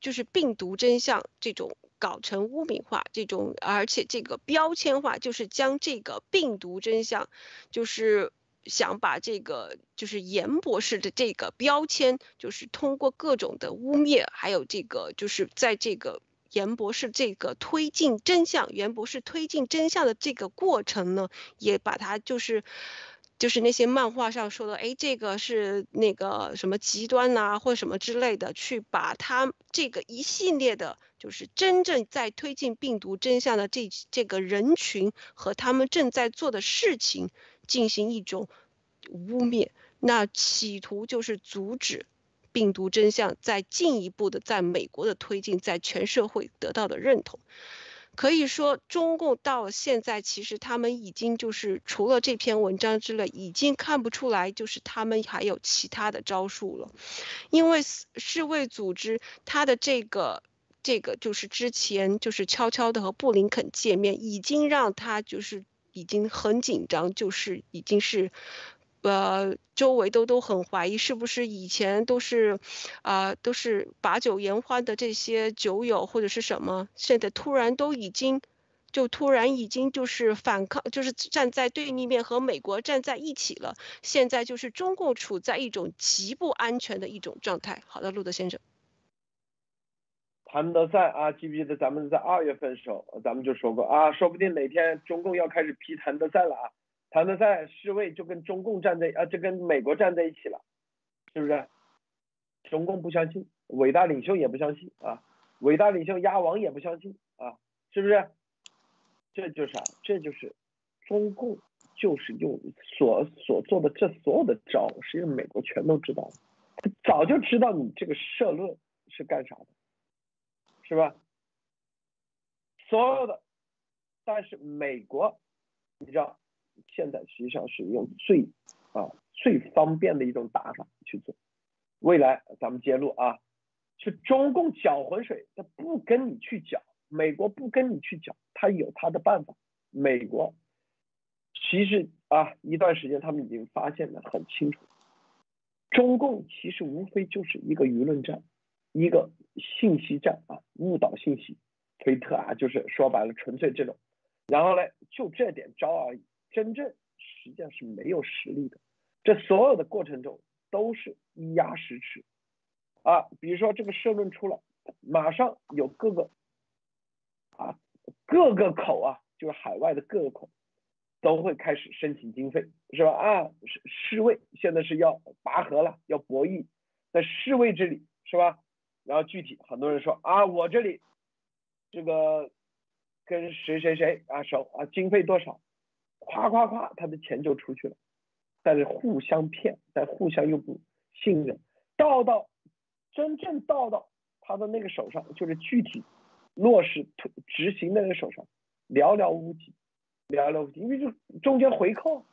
就是病毒真相这种搞成污名化，这种而且这个标签化，就是将这个病毒真相就是。想把这个就是严博士的这个标签，就是通过各种的污蔑，还有这个就是在这个严博士这个推进真相，严博士推进真相的这个过程呢，也把它就是就是那些漫画上说的，哎，这个是那个什么极端呐，或什么之类的，去把他这个一系列的，就是真正在推进病毒真相的这这个人群和他们正在做的事情。进行一种污蔑，那企图就是阻止病毒真相再进一步的在美国的推进，在全社会得到的认同。可以说，中共到现在其实他们已经就是除了这篇文章之外，已经看不出来就是他们还有其他的招数了。因为世卫组织它的这个这个就是之前就是悄悄的和布林肯见面，已经让他就是。已经很紧张，就是已经是，呃，周围都都很怀疑是不是以前都是，啊，都是把酒言欢的这些酒友或者是什么，现在突然都已经，就突然已经就是反抗，就是站在对立面和美国站在一起了。现在就是中共处在一种极不安全的一种状态。好的，路德先生。谭德赛啊，记不记得咱们在二月份时候，咱们就说过啊，说不定哪天中共要开始批谭德赛了啊，谭德赛世卫就跟中共站在啊，就跟美国站在一起了，是不是？中共不相信，伟大领袖也不相信啊，伟大领袖鸭王也不相信啊，是不是？这就是啥？这就是中共就是用所所做的这所有的招，实际上美国全都知道，他早就知道你这个社论是干啥的，是吧？所有的，但是美国，你知道，现在实际上是用最啊最方便的一种打法去做。未来咱们揭露啊，是中共搅浑水，他不跟你去搅，美国不跟你去搅，他有他的办法。美国其实啊，一段时间他们已经发现的很清楚，中共其实无非就是一个舆论战，一个信息战啊，误导信息。推特啊，就是说白了，纯粹这种，然后呢，就这点招而已，真正实际上是没有实力的。这所有的过程中都是一压十尺啊。比如说这个社论出了，马上有各个啊各个口啊，就是海外的各个口都会开始申请经费，是吧？啊，世世卫现在是要拔河了，要博弈，在世卫这里是吧？然后具体很多人说啊，我这里。这个跟谁谁谁啊熟啊，经费多少，夸夸夸，他的钱就出去了，但是互相骗，但互相又不信任，到到真正到到他的那个手上，就是具体落实执行的那个手上，寥寥无几，寥寥无几，因为就中间回扣，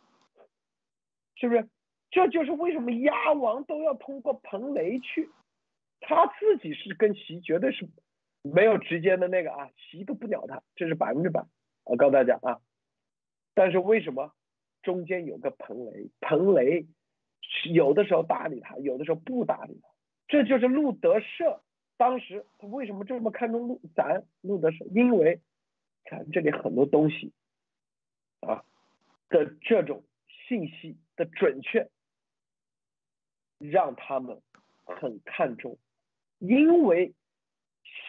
是不是？这就是为什么鸭王都要通过彭雷去，他自己是跟习绝对是。没有直接的那个啊，习都不鸟他，这是百分之百。我告诉大家啊，但是为什么中间有个彭雷？彭雷有的时候搭理他，有的时候不搭理他，这就是路德社当时他为什么这么看重路咱路德社？因为咱这里很多东西啊的这种信息的准确，让他们很看重，因为。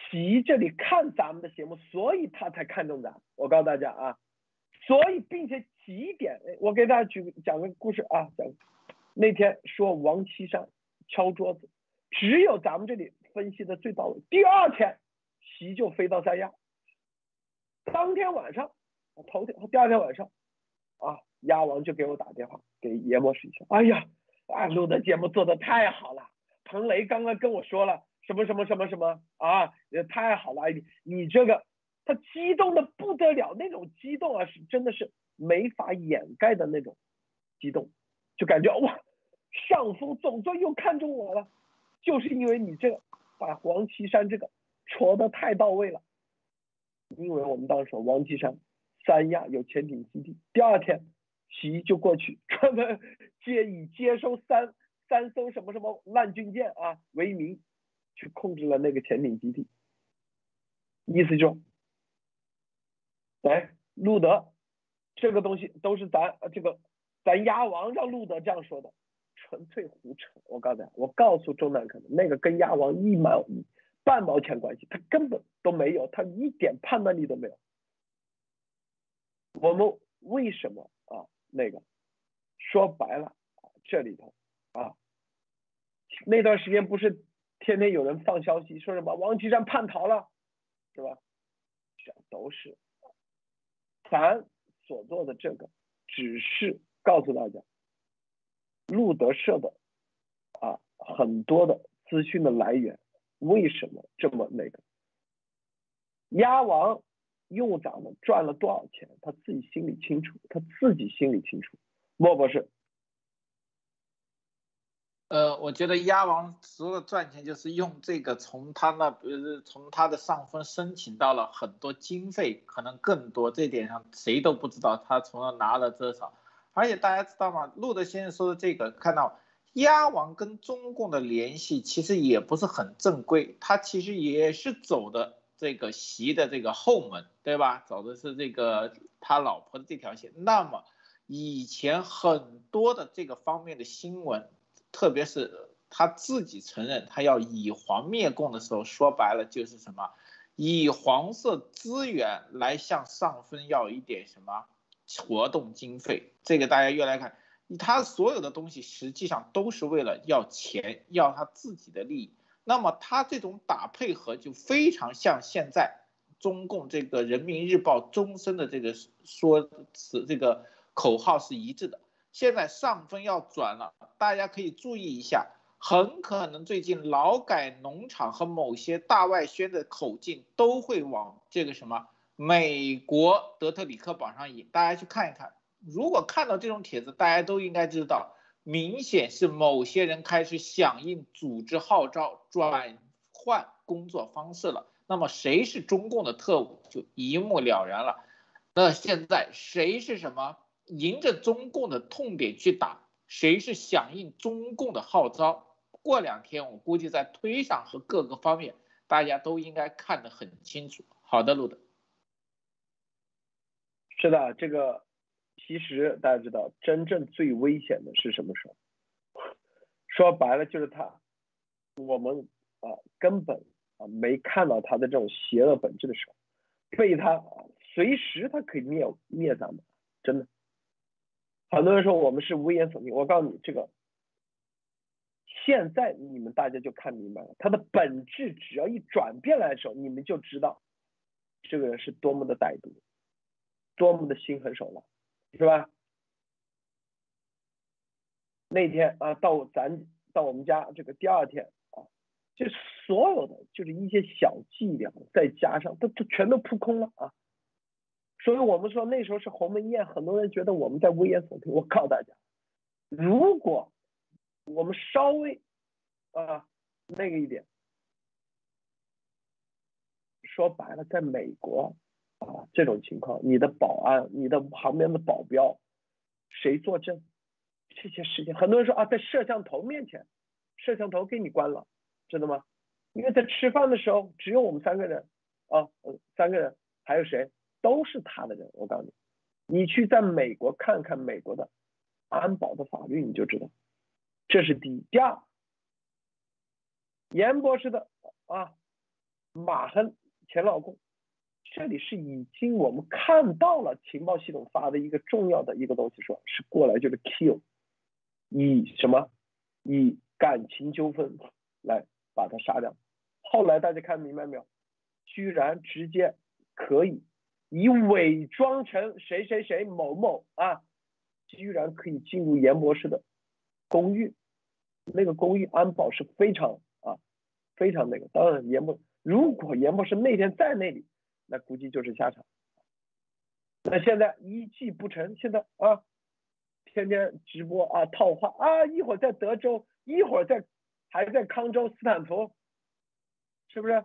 习这里看咱们的节目，所以他才看中咱。我告诉大家啊，所以并且几点，我给大家举讲个故事啊，讲那天说王岐山敲桌子，只有咱们这里分析的最到位。第二天，习就飞到三亚，当天晚上，头天第二天晚上，啊，鸭王就给我打电话，给叶博士一下，哎呀，啊，录的节目做的太好了，彭雷刚刚跟我说了。什么什么什么什么啊！也太好了，你你这个他激动的不得了，那种激动啊，是真的是没法掩盖的那种激动，就感觉哇，上峰总算又看中我了，就是因为你这个把黄岐山这个戳的太到位了，因为我们当时说王岐山三亚有潜艇基地，第二天习就过去专门接以接收三三艘什么什么烂军舰啊为名。去控制了那个潜艇基地，意思就，哎，路德，这个东西都是咱这个咱鸭王让路德这样说的，纯粹胡扯。我告诉你，我告诉中南可能那个跟鸭王一毛半毛钱关系，他根本都没有，他一点判断力都没有。我们为什么啊？那个说白了，这里头啊，那段时间不是。天天有人放消息说什么王岐山叛逃了，是吧？这都是咱所做的这个，只是告诉大家，路德社的啊很多的资讯的来源为什么这么那个？鸭王用咱们赚了多少钱，他自己心里清楚，他自己心里清楚。莫博士。呃，我觉得鸭王除了赚钱，就是用这个从他那，呃，从他的上峰申请到了很多经费，可能更多。这点上谁都不知道他从哪拿了多少。而且大家知道吗？路德先生说的这个，看到鸭王跟中共的联系其实也不是很正规，他其实也是走的这个习的这个后门，对吧？走的是这个他老婆的这条线。那么以前很多的这个方面的新闻。特别是他自己承认他要以黄灭共的时候，说白了就是什么，以黄色资源来向上分要一点什么活动经费。这个大家越来看，他所有的东西实际上都是为了要钱，要他自己的利益。那么他这种打配合就非常像现在中共这个人民日报终身的这个说辞，这个口号是一致的。现在上分要转了，大家可以注意一下，很可能最近劳改农场和某些大外宣的口径都会往这个什么美国德特里克榜上引，大家去看一看。如果看到这种帖子，大家都应该知道，明显是某些人开始响应组织号召，转换工作方式了。那么谁是中共的特务，就一目了然了。那现在谁是什么？迎着中共的痛点去打，谁是响应中共的号召？过两天我估计在推上和各个方面，大家都应该看得很清楚。好的，路德。是的，这个其实大家知道，真正最危险的是什么时候？说白了就是他，我们啊根本啊没看到他的这种邪恶本质的时候，被他随时他可以灭灭咱们，真的。很多人说我们是危言耸听，我告诉你，这个现在你们大家就看明白了，他的本质只要一转变来的时候，你们就知道这个人是多么的歹毒，多么的心狠手辣，是吧？那天啊，到咱到我们家这个第二天啊，就所有的就是一些小伎俩，再加上都都全都扑空了啊。所以我们说那时候是鸿门宴，很多人觉得我们在危言耸听。我告诉大家，如果我们稍微啊那个一点，说白了，在美国啊这种情况，你的保安、你的旁边的保镖，谁作证？这些事情，很多人说啊，在摄像头面前，摄像头给你关了，知道吗？因为在吃饭的时候，只有我们三个人啊，三个人，还有谁？都是他的人，我告诉你，你去在美国看看美国的安保的法律，你就知道，这是第一。第二，严博士的啊，马亨前老公，这里是已经我们看到了情报系统发的一个重要的一个东西，说是过来就是 kill，以什么以感情纠纷来把他杀掉。后来大家看明白没有？居然直接可以。以伪装成谁谁谁某某啊，居然可以进入严博士的公寓，那个公寓安保是非常啊，非常那个。当然严博，如果严博士那天在那里，那估计就是下场。那现在一计不成，现在啊，天天直播啊套话啊，一会儿在德州，一会儿在还在康州斯坦福，是不是？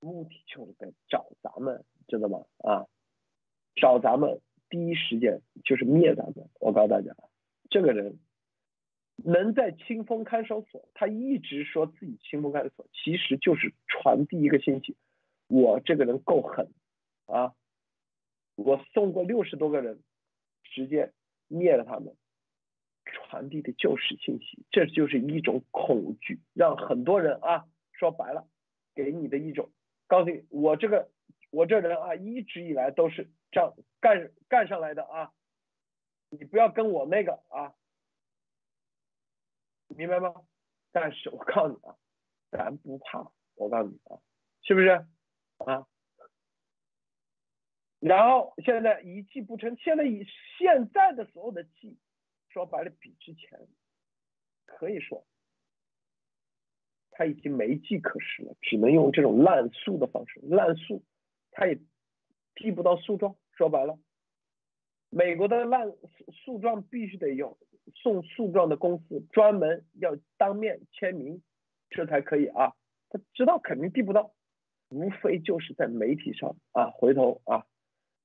目的就是在找咱们。知道吗？啊，找咱们第一时间就是灭咱们。我告诉大家，这个人能在清风看守所，他一直说自己清风看守所，其实就是传递一个信息：我这个人够狠啊！我送过六十多个人，直接灭了他们，传递的就是信息，这就是一种恐惧，让很多人啊，说白了，给你的一种告诉你，我这个。我这人啊，一直以来都是这样干干上来的啊！你不要跟我那个啊，明白吗？但是我告诉你啊，咱不怕，我告诉你啊，是不是啊？然后现在一计不成，现在以现在的所有的计，说白了比之前可以说他已经没计可施了，只能用这种滥诉的方式滥诉。他也递不到诉状，说白了，美国的烂诉状必须得用送诉状的公司专门要当面签名，这才可以啊。他知道肯定递不到，无非就是在媒体上啊，回头啊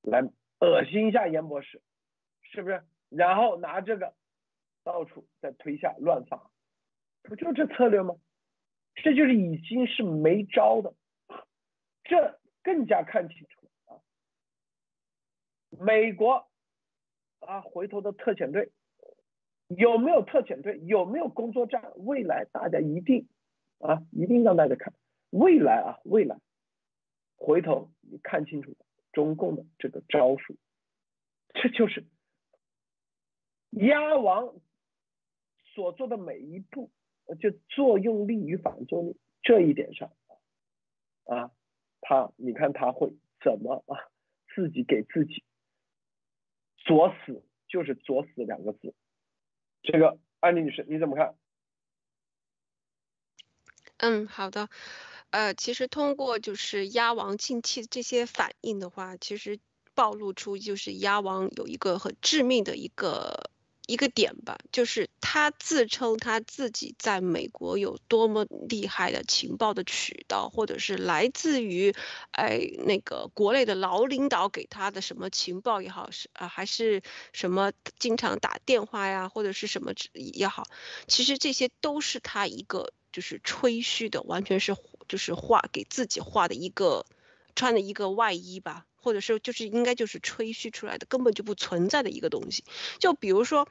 来恶心一下严博士，是不是？然后拿这个到处在推下乱发，不就这策略吗？这就是已经是没招的，这。更加看清楚啊！美国啊，回头的特遣队有没有特遣队？有没有工作站？未来大家一定啊，一定让大家看未来啊，未来回头你看清楚中共的这个招数，这就是鸭王所做的每一步，就作用力与反作用力这一点上啊。他你看他会怎么啊？自己给自己作死，就是作死两个字。这个安妮女士你怎么看？嗯，好的。呃，其实通过就是鸭王近期这些反应的话，其实暴露出就是鸭王有一个很致命的一个。一个点吧，就是他自称他自己在美国有多么厉害的情报的渠道，或者是来自于，哎，那个国内的老领导给他的什么情报也好，是啊，还是什么经常打电话呀，或者是什么也好，其实这些都是他一个就是吹嘘的，完全是就是画给自己画的一个穿的一个外衣吧。或者是就是应该就是吹嘘出来的，根本就不存在的一个东西。就比如说，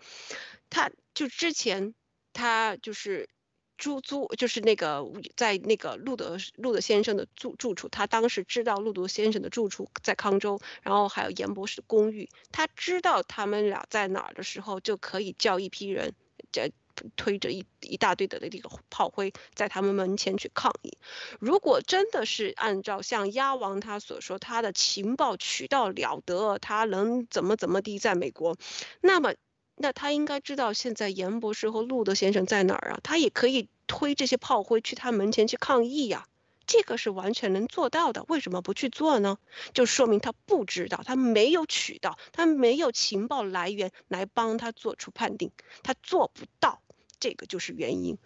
他就之前他就是租租就是那个在那个路德路德先生的住住处，他当时知道路德先生的住处在康州，然后还有严博士公寓，他知道他们俩在哪儿的时候，就可以叫一批人，这。推着一一大堆的那个炮灰在他们门前去抗议。如果真的是按照像鸭王他所说，他的情报渠道了得，他能怎么怎么地在美国，那么那他应该知道现在严博士和路德先生在哪儿啊？他也可以推这些炮灰去他门前去抗议呀。这个是完全能做到的，为什么不去做呢？就说明他不知道，他没有渠道，他没有情报来源来帮他做出判定，他做不到，这个就是原因。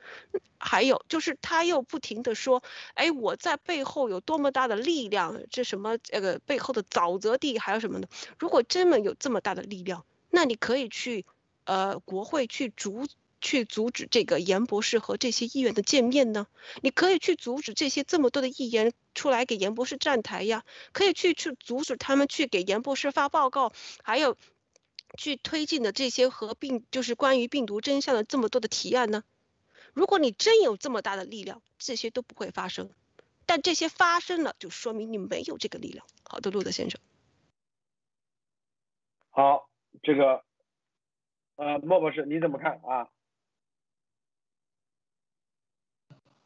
还有就是他又不停的说，哎，我在背后有多么大的力量，这什么这个背后的沼泽地还有什么的？如果真的有这么大的力量，那你可以去呃国会去阻。去阻止这个严博士和这些议员的见面呢？你可以去阻止这些这么多的议员出来给严博士站台呀，可以去去阻止他们去给严博士发报告，还有去推进的这些和病就是关于病毒真相的这么多的提案呢。如果你真有这么大的力量，这些都不会发生。但这些发生了，就说明你没有这个力量。好的，路德先生。好，这个呃，莫博士你怎么看啊？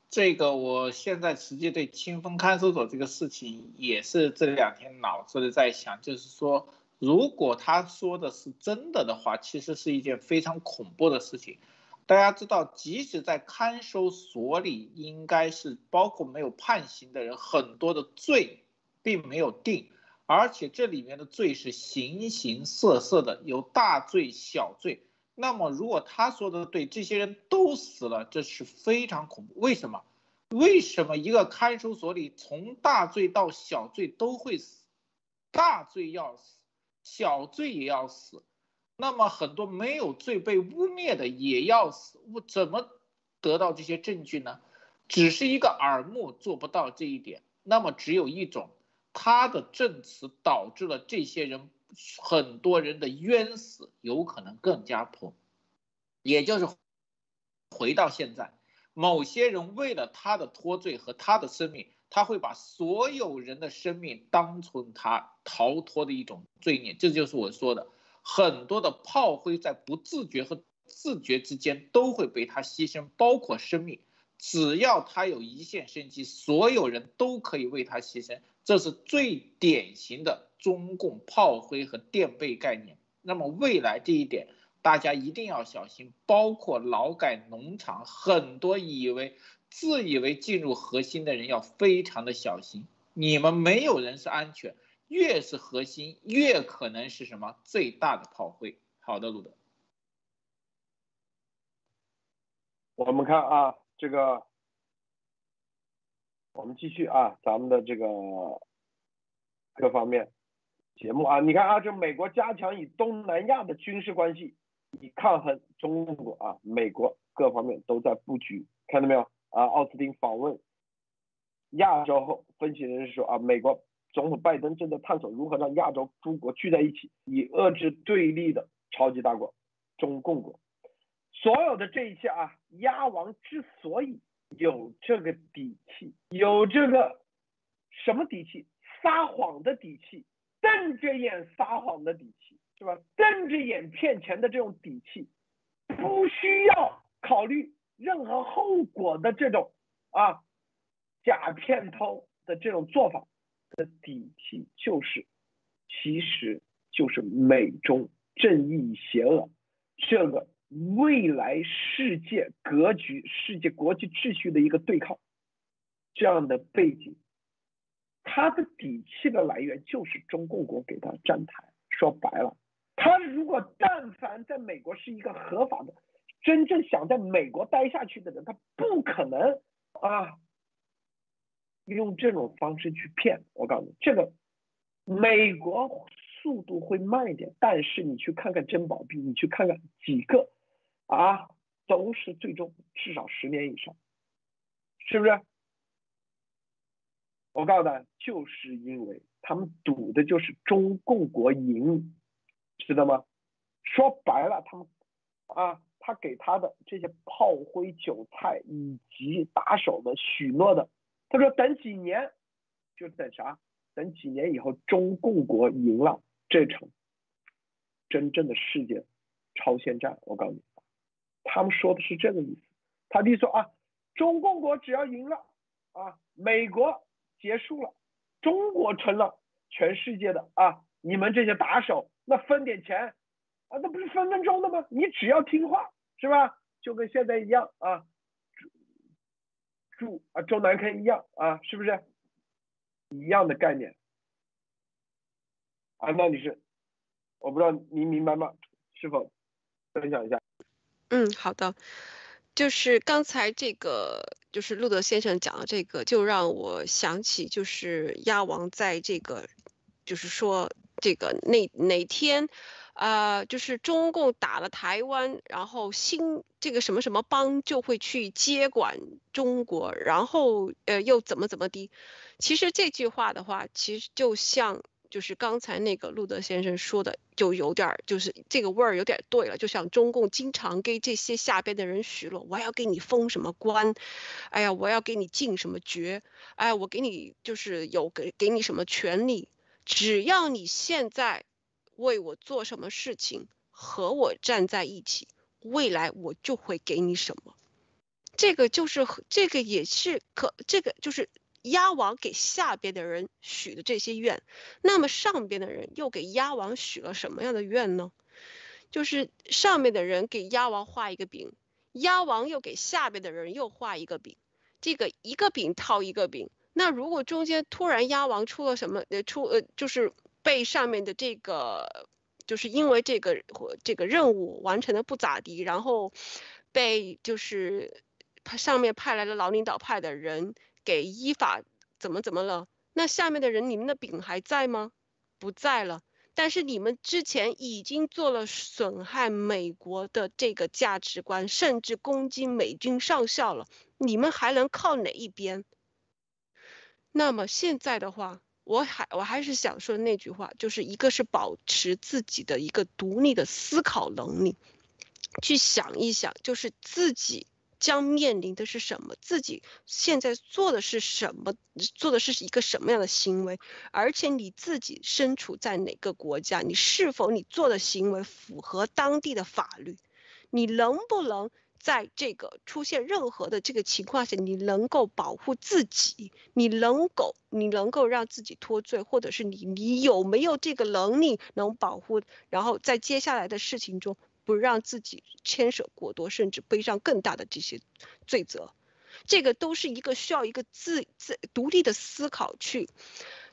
这个我现在实际对清风看守所这个事情也是这两天脑子里在想，就是说，如果他说的是真的的话，其实是一件非常恐怖的事情。大家知道，即使在看守所里，应该是包括没有判刑的人，很多的罪并没有定，而且这里面的罪是形形色色的，有大罪小罪。那么，如果他说的对，这些人都死了，这是非常恐怖。为什么？为什么一个看守所里从大罪到小罪都会死？大罪要死，小罪也要死。那么很多没有罪被污蔑的也要死。我怎么得到这些证据呢？只是一个耳目做不到这一点。那么只有一种，他的证词导致了这些人。很多人的冤死有可能更加破，也就是回到现在，某些人为了他的脱罪和他的生命，他会把所有人的生命当成他逃脱的一种罪孽。这就是我说的，很多的炮灰在不自觉和自觉之间都会被他牺牲，包括生命。只要他有一线生机，所有人都可以为他牺牲。这是最典型的。中共炮灰和垫背概念，那么未来这一点大家一定要小心，包括劳改农场，很多以为自以为进入核心的人要非常的小心，你们没有人是安全，越是核心越可能是什么最大的炮灰。好的，路德，我们看啊，这个，我们继续啊，咱们的这个各方面。节目啊，你看啊，这美国加强与东南亚的军事关系，以抗衡中国啊，美国各方面都在布局，看到没有啊？奥斯汀访问亚洲后，分析人士说啊，美国总统拜登正在探索如何让亚洲诸国聚在一起，以遏制对立的超级大国中共国。所有的这一切啊，鸭王之所以有这个底气，有这个什么底气？撒谎的底气。瞪着眼撒谎的底气是吧？瞪着眼骗钱的这种底气，不需要考虑任何后果的这种啊假骗偷的这种做法，的底气就是，其实就是美中正义邪恶这个未来世界格局、世界国际秩序的一个对抗，这样的背景，他的底气的来源就是中共国给他站台。说白了，他如果但凡在美国是一个合法的。真正想在美国待下去的人，他不可能啊，用这种方式去骗。我告诉你，这个美国速度会慢一点，但是你去看看珍宝币，你去看看几个啊，都是最终至少十年以上，是不是？我告诉他，就是因为他们赌的就是中共国赢，知道吗？说白了，他们啊。他给他的这些炮灰韭菜以及打手们许诺的，他说等几年，就等啥？等几年以后，中共国赢了这场真正的世界超限战。我告诉你，他们说的是这个意思。他弟说啊，中共国只要赢了啊，美国结束了，中国成了全世界的啊，你们这些打手那分点钱。啊，那不是分分钟的吗？你只要听话，是吧？就跟现在一样啊，住啊中南开一样啊，是不是？一样的概念。啊，那女士，我不知道您明白吗？是否分享一下？嗯，好的。就是刚才这个，就是路德先生讲的这个，就让我想起，就是鸭王在这个，就是说这个哪哪天。呃，就是中共打了台湾，然后新这个什么什么邦就会去接管中国，然后呃又怎么怎么的。其实这句话的话，其实就像就是刚才那个路德先生说的，就有点就是这个味儿有点对了。就像中共经常给这些下边的人许诺，我要给你封什么官，哎呀，我要给你进什么爵，哎，我给你就是有给给你什么权利，只要你现在。为我做什么事情，和我站在一起，未来我就会给你什么。这个就是这个也是可，这个就是鸭王给下边的人许的这些愿。那么上边的人又给鸭王许了什么样的愿呢？就是上面的人给鸭王画一个饼，鸭王又给下边的人又画一个饼，这个一个饼套一个饼。那如果中间突然鸭王出了什么，呃，出呃就是。被上面的这个，就是因为这个或这个任务完成的不咋地，然后被就是他上面派来的老领导派的人给依法怎么怎么了？那下面的人，你们的饼还在吗？不在了。但是你们之前已经做了损害美国的这个价值观，甚至攻击美军上校了，你们还能靠哪一边？那么现在的话。我还我还是想说那句话，就是一个是保持自己的一个独立的思考能力，去想一想，就是自己将面临的是什么，自己现在做的是什么，做的是一个什么样的行为，而且你自己身处在哪个国家，你是否你做的行为符合当地的法律，你能不能？在这个出现任何的这个情况下，你能够保护自己，你能够你能够让自己脱罪，或者是你你有没有这个能力能保护，然后在接下来的事情中不让自己牵涉过多，甚至背上更大的这些罪责，这个都是一个需要一个自自独立的思考去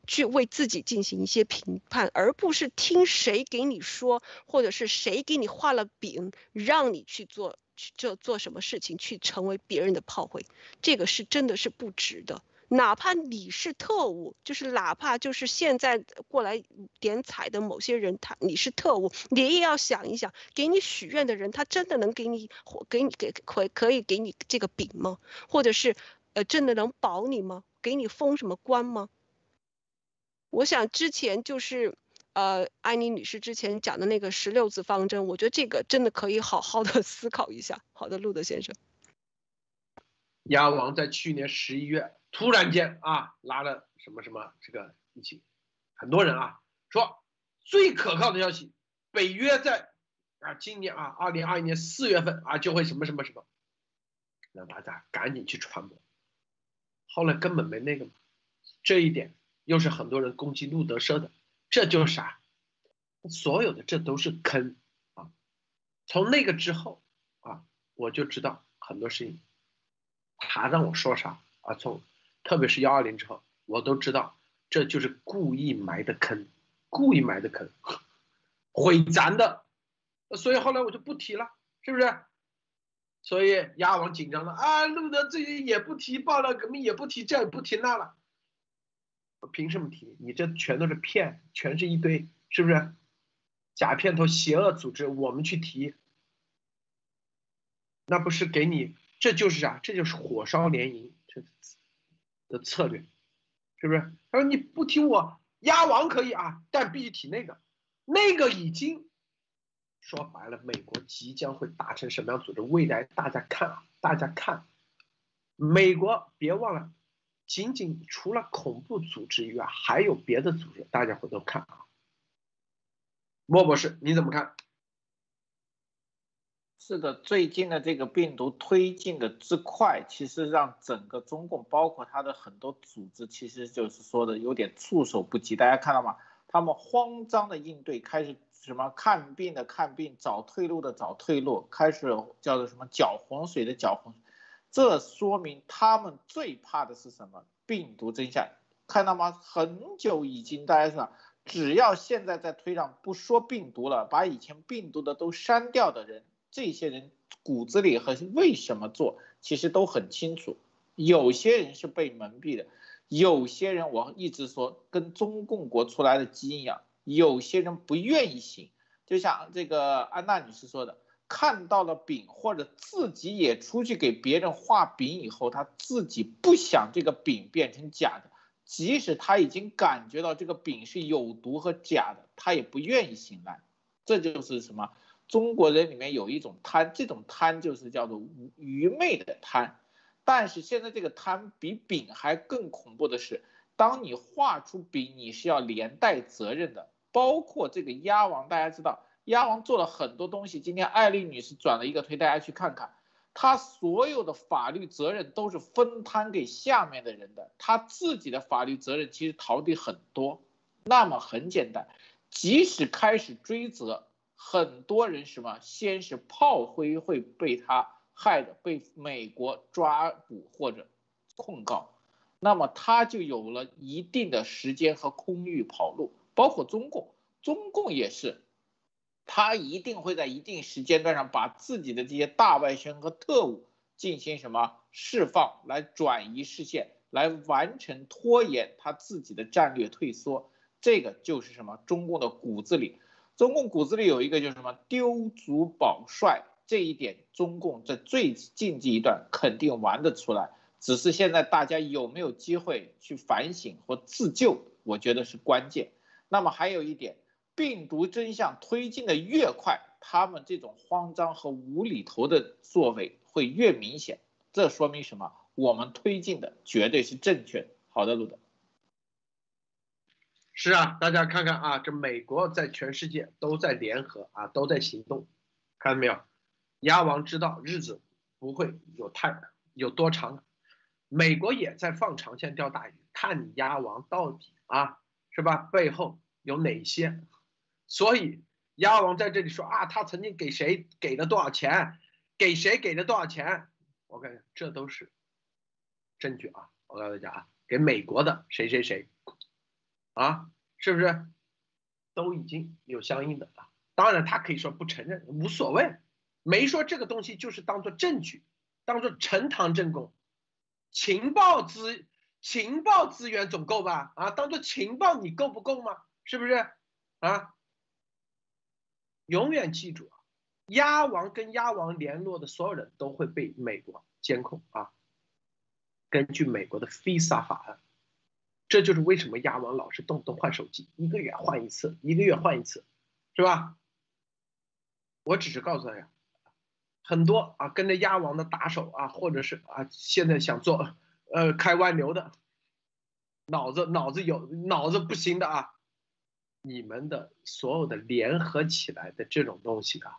去为自己进行一些评判，而不是听谁给你说，或者是谁给你画了饼让你去做。去做做什么事情，去成为别人的炮灰，这个是真的是不值得。哪怕你是特务，就是哪怕就是现在过来点彩的某些人，他你是特务，你也要想一想，给你许愿的人，他真的能给你，给你给可可以给你这个饼吗？或者是呃，真的能保你吗？给你封什么官吗？我想之前就是。呃，安妮女士之前讲的那个十六字方针，我觉得这个真的可以好好的 *laughs* 思考一下。好的，路德先生。鸭王在去年十一月突然间啊，拉了什么什么这个一起，很多人啊说最可靠的消息，北约在啊今年啊二零二一年四月份啊就会什么什么什么，让大家赶紧去传播。后来根本没那个，这一点又是很多人攻击路德社的，这就是啥？所有的这都是坑啊！从那个之后啊，我就知道很多事情，他让我说啥啊？从特别是幺二零之后，我都知道这就是故意埋的坑，故意埋的坑，毁咱的。所以后来我就不提了，是不是？所以鸭王紧张了啊，路德最近也不提爆料革命，也不提这，也不提那了。凭什么提？你这全都是骗，全是一堆，是不是？假片头、邪恶组织，我们去提，那不是给你？这就是啥？这就是火烧连营这的策略，是不是？他说你不提我鸭王可以啊，但必须提那个，那个已经。说白了，美国即将会达成什么样组织？未来大家看啊，大家看，美国别忘了，仅仅除了恐怖组织以外，还有别的组织，大家回头看啊。莫博士，你怎么看？是的，最近的这个病毒推进的之快，其实让整个中共，包括他的很多组织，其实就是说的有点措手不及。大家看到吗？他们慌张的应对，开始。什么看病的看病，找退路的找退路，开始叫做什么搅浑水的搅浑，这说明他们最怕的是什么？病毒真相，看到吗？很久已经大家知道，只要现在在推上不说病毒了，把以前病毒的都删掉的人，这些人骨子里和为什么做，其实都很清楚。有些人是被蒙蔽的，有些人我一直说跟中共国出来的基因一样。有些人不愿意醒，就像这个安娜女士说的，看到了饼或者自己也出去给别人画饼以后，他自己不想这个饼变成假的，即使他已经感觉到这个饼是有毒和假的，他也不愿意醒来。这就是什么？中国人里面有一种贪，这种贪就是叫做愚昧的贪。但是现在这个贪比饼还更恐怖的是，当你画出饼，你是要连带责任的。包括这个鸭王，大家知道，鸭王做了很多东西。今天艾丽女士转了一个推，大家去看看，他所有的法律责任都是分摊给下面的人的，他自己的法律责任其实逃避很多。那么很简单，即使开始追责，很多人什么，先是炮灰会被他害的，被美国抓捕或者控告，那么他就有了一定的时间和空域跑路。包括中共，中共也是，他一定会在一定时间段上把自己的这些大外宣和特务进行什么释放，来转移视线，来完成拖延他自己的战略退缩。这个就是什么？中共的骨子里，中共骨子里有一个就是什么丢卒保帅，这一点中共在最近这一段肯定玩得出来，只是现在大家有没有机会去反省或自救，我觉得是关键。那么还有一点，病毒真相推进的越快，他们这种慌张和无厘头的作为会越明显。这说明什么？我们推进的绝对是正确的。好的，路德。是啊，大家看看啊，这美国在全世界都在联合啊，都在行动，看到没有？鸭王知道日子不会有太有多长，美国也在放长线钓大鱼，看你鸭王到底啊。是吧？背后有哪些？所以鸭王在这里说啊，他曾经给谁给了多少钱，给谁给了多少钱？我看这都是证据啊！我告诉大家啊，给美国的谁谁谁啊，是不是都已经有相应的了？当然他可以说不承认，无所谓，没说这个东西就是当做证据，当做呈堂证供，情报资。情报资源总够吧？啊，当做情报你够不够吗？是不是？啊，永远记住啊，鸭王跟鸭王联络的所有人都会被美国监控啊。根据美国的 FISA 法案，这就是为什么鸭王老是动不动换手机，一个月换一次，一个月换一次，是吧？我只是告诉大家，很多啊跟着鸭王的打手啊，或者是啊现在想做。呃，开外流的，脑子脑子有脑子不行的啊！你们的所有的联合起来的这种东西啊，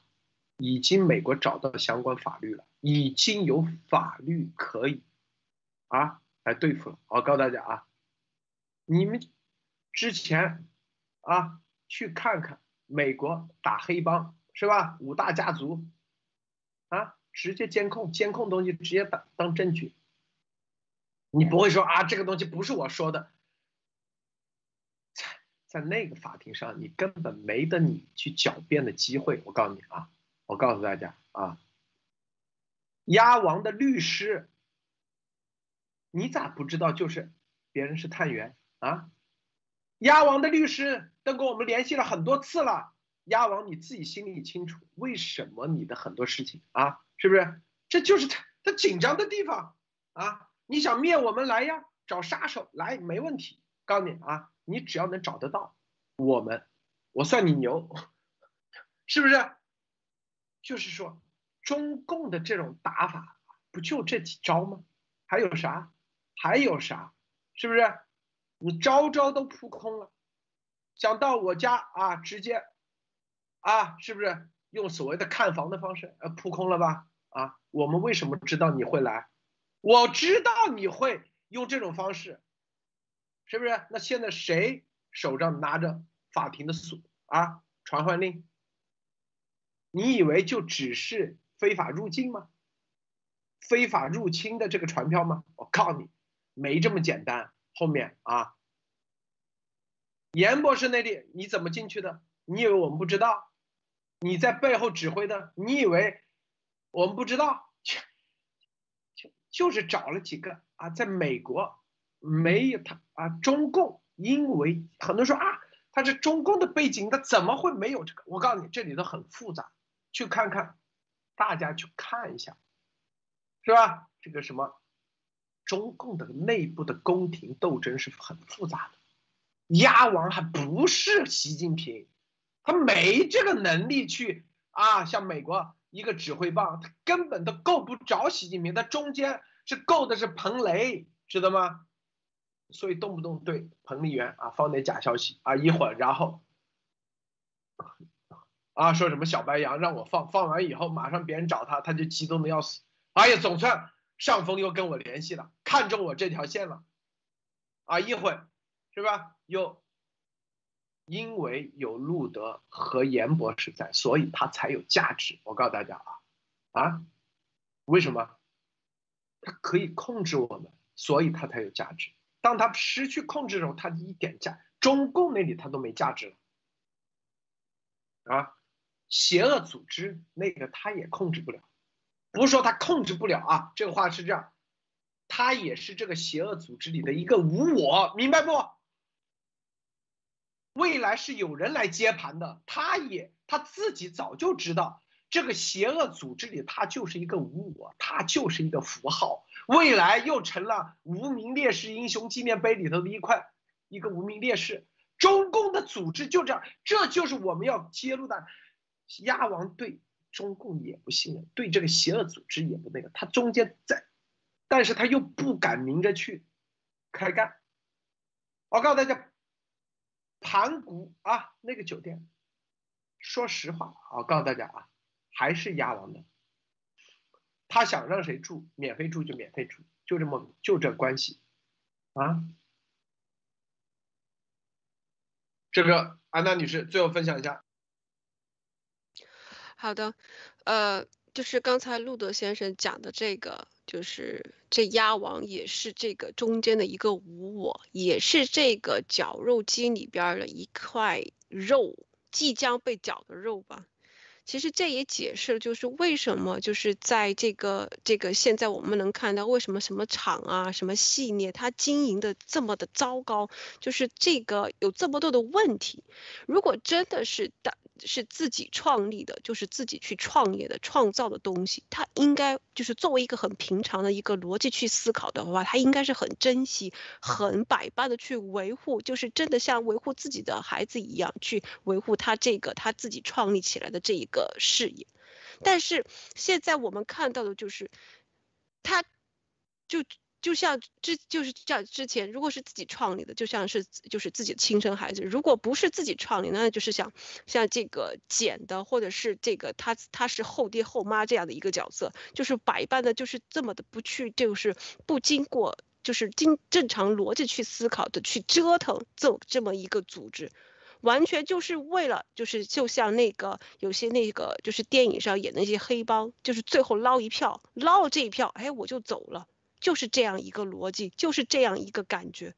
已经美国找到相关法律了，已经有法律可以啊来对付了。我告诉大家啊，你们之前啊，去看看美国打黑帮是吧？五大家族啊，直接监控，监控东西直接当当证据。你不会说啊，这个东西不是我说的，在那个法庭上，你根本没得你去狡辩的机会。我告诉你啊，我告诉大家啊，鸭王的律师，你咋不知道？就是别人是探员啊。鸭王的律师都跟我们联系了很多次了，鸭王你自己心里清楚，为什么你的很多事情啊，是不是？这就是他他紧张的地方啊。你想灭我们来呀？找杀手来没问题。告诉你啊，你只要能找得到我们，我算你牛，是不是？就是说，中共的这种打法不就这几招吗？还有啥？还有啥？是不是？你招招都扑空了，想到我家啊，直接啊，是不是用所谓的看房的方式呃扑空了吧？啊，我们为什么知道你会来？我知道你会用这种方式，是不是？那现在谁手上拿着法庭的锁啊？传唤令？你以为就只是非法入境吗？非法入侵的这个传票吗？我告诉你，没这么简单。后面啊，严博士那里你怎么进去的？你以为我们不知道？你在背后指挥的？你以为我们不知道？就是找了几个啊，在美国没有他啊，中共因为很多人说啊，他是中共的背景，他怎么会没有这个？我告诉你，这里头很复杂，去看看，大家去看一下，是吧？这个什么，中共的内部的宫廷斗争是很复杂的，鸭王还不是习近平，他没这个能力去啊，像美国。一个指挥棒，他根本都够不着习近平，他中间是够的是彭雷，知道吗？所以动不动对彭丽媛啊放点假消息啊，一会儿然后啊说什么小白羊让我放，放完以后马上别人找他，他就激动的要死。哎呀，总算上峰又跟我联系了，看中我这条线了，啊一会儿是吧？又。因为有路德和严博士在，所以他才有价值。我告诉大家啊，啊，为什么？他可以控制我们，所以他才有价值。当他失去控制的时候，他一点价，中共那里他都没价值了。啊，邪恶组织那个他也控制不了，不是说他控制不了啊，这个话是这样，他也是这个邪恶组织里的一个无我，明白不？未来是有人来接盘的，他也他自己早就知道，这个邪恶组织里他就是一个无我，他就是一个符号。未来又成了无名烈士英雄纪念碑里头的一块一个无名烈士。中共的组织就这样，这就是我们要揭露的。鸭王对中共也不信任，对这个邪恶组织也不那个，他中间在，但是他又不敢明着去开干。我告诉大家。盘古啊，那个酒店，说实话，我告诉大家啊，还是鸭王的。他想让谁住，免费住就免费住，就这么就这关系，啊。这个安娜女士最后分享一下。好的，呃，就是刚才路德先生讲的这个。就是这鸭王也是这个中间的一个无我，也是这个绞肉机里边的一块肉，即将被绞的肉吧。其实这也解释了，就是为什么就是在这个这个现在我们能看到为什么什么厂啊，什么系列它经营的这么的糟糕，就是这个有这么多的问题。如果真的是大。是自己创立的，就是自己去创业的、创造的东西，他应该就是作为一个很平常的一个逻辑去思考的话，他应该是很珍惜、很百般的去维护，就是真的像维护自己的孩子一样去维护他这个他自己创立起来的这一个事业。但是现在我们看到的就是，他就。就像之就是像之前，如果是自己创立的，就像是就是自己的亲生孩子；如果不是自己创立，那就是像像这个捡的，或者是这个他他是后爹后妈这样的一个角色，就是百般的，就是这么的不去，就是不经过就是经正常逻辑去思考的去折腾这这么一个组织。完全就是为了，就是就像那个有些那个就是电影上演的那些黑帮，就是最后捞一票，捞了这一票，哎，我就走了，就是这样一个逻辑，就是这样一个感觉。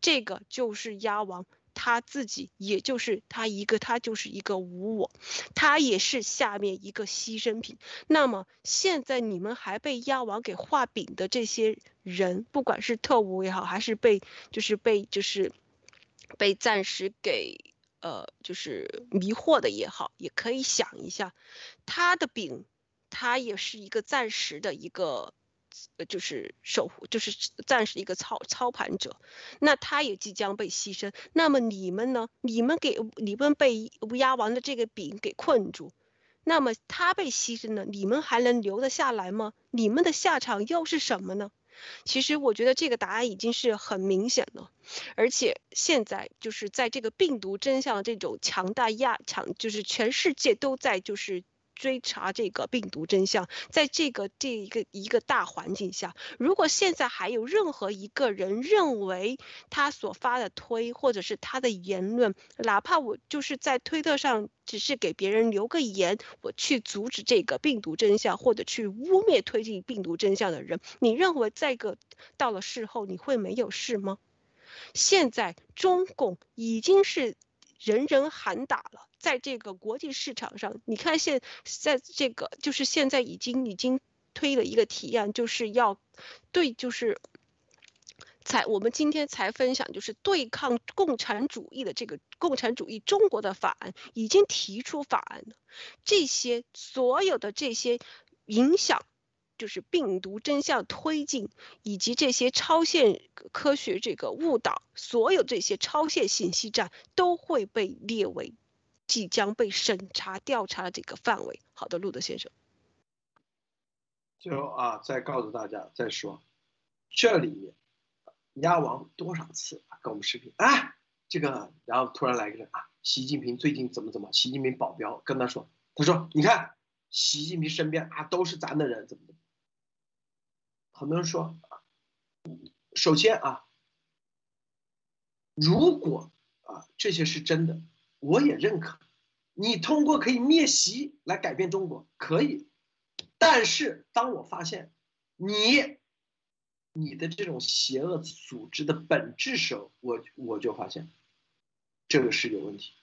这个就是鸭王他自己，也就是他一个，他就是一个无我，他也是下面一个牺牲品。那么现在你们还被鸭王给画饼的这些人，不管是特务也好，还是被就是被就是被暂时给。呃，就是迷惑的也好，也可以想一下，他的饼，他也是一个暂时的一个，就是守护，就是暂时一个操操盘者，那他也即将被牺牲。那么你们呢？你们给你们被乌鸦王的这个饼给困住，那么他被牺牲了，你们还能留得下来吗？你们的下场又是什么呢？其实我觉得这个答案已经是很明显了，而且现在就是在这个病毒真相这种强大压强，就是全世界都在就是。追查这个病毒真相，在这个这一个一个大环境下，如果现在还有任何一个人认为他所发的推或者是他的言论，哪怕我就是在推特上只是给别人留个言，我去阻止这个病毒真相或者去污蔑推进病毒真相的人，你认为这个到了事后你会没有事吗？现在中共已经是人人喊打了。在这个国际市场上，你看现在这个就是现在已经已经推了一个提案，就是要对就是才我们今天才分享，就是对抗共产主义的这个共产主义中国的法案已经提出法案了，这些所有的这些影响。就是病毒真相推进，以及这些超限科学这个误导，所有这些超限信息站都会被列为。即将被审查调查的这个范围。好的，路德先生。最后啊，再告诉大家，再说，这里面鸭王多少次跟我们视频啊？这个，然后突然来一个人啊，习近平最近怎么怎么？习近平保镖跟他说，他说你看，习近平身边啊都是咱的人，怎么怎么？很多人说，首先啊，如果啊这些是真的。我也认可，你通过可以灭习来改变中国，可以。但是当我发现你你的这种邪恶组织的本质时候，我我就发现这个是有问题。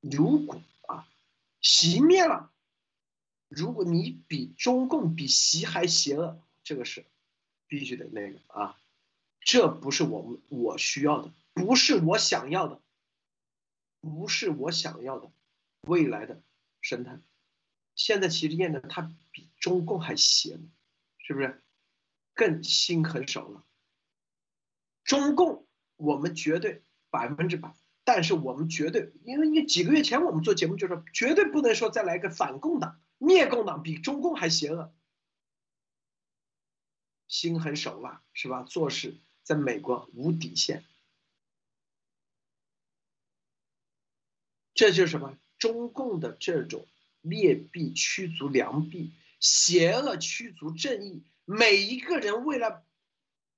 如果啊，习灭了，如果你比中共比习还邪恶，这个是必须得那个啊，这不是我们我需要的，不是我想要的。不是我想要的未来的生态。现在其实验证它比中共还邪，是不是？更心狠手辣。中共我们绝对百分之百，但是我们绝对，因为你几个月前我们做节目就说，绝对不能说再来一个反共党、灭共党比中共还邪恶。心狠手辣是吧？做事在美国无底线。这就是什么？中共的这种劣币驱逐良币，邪恶驱逐正义。每一个人为了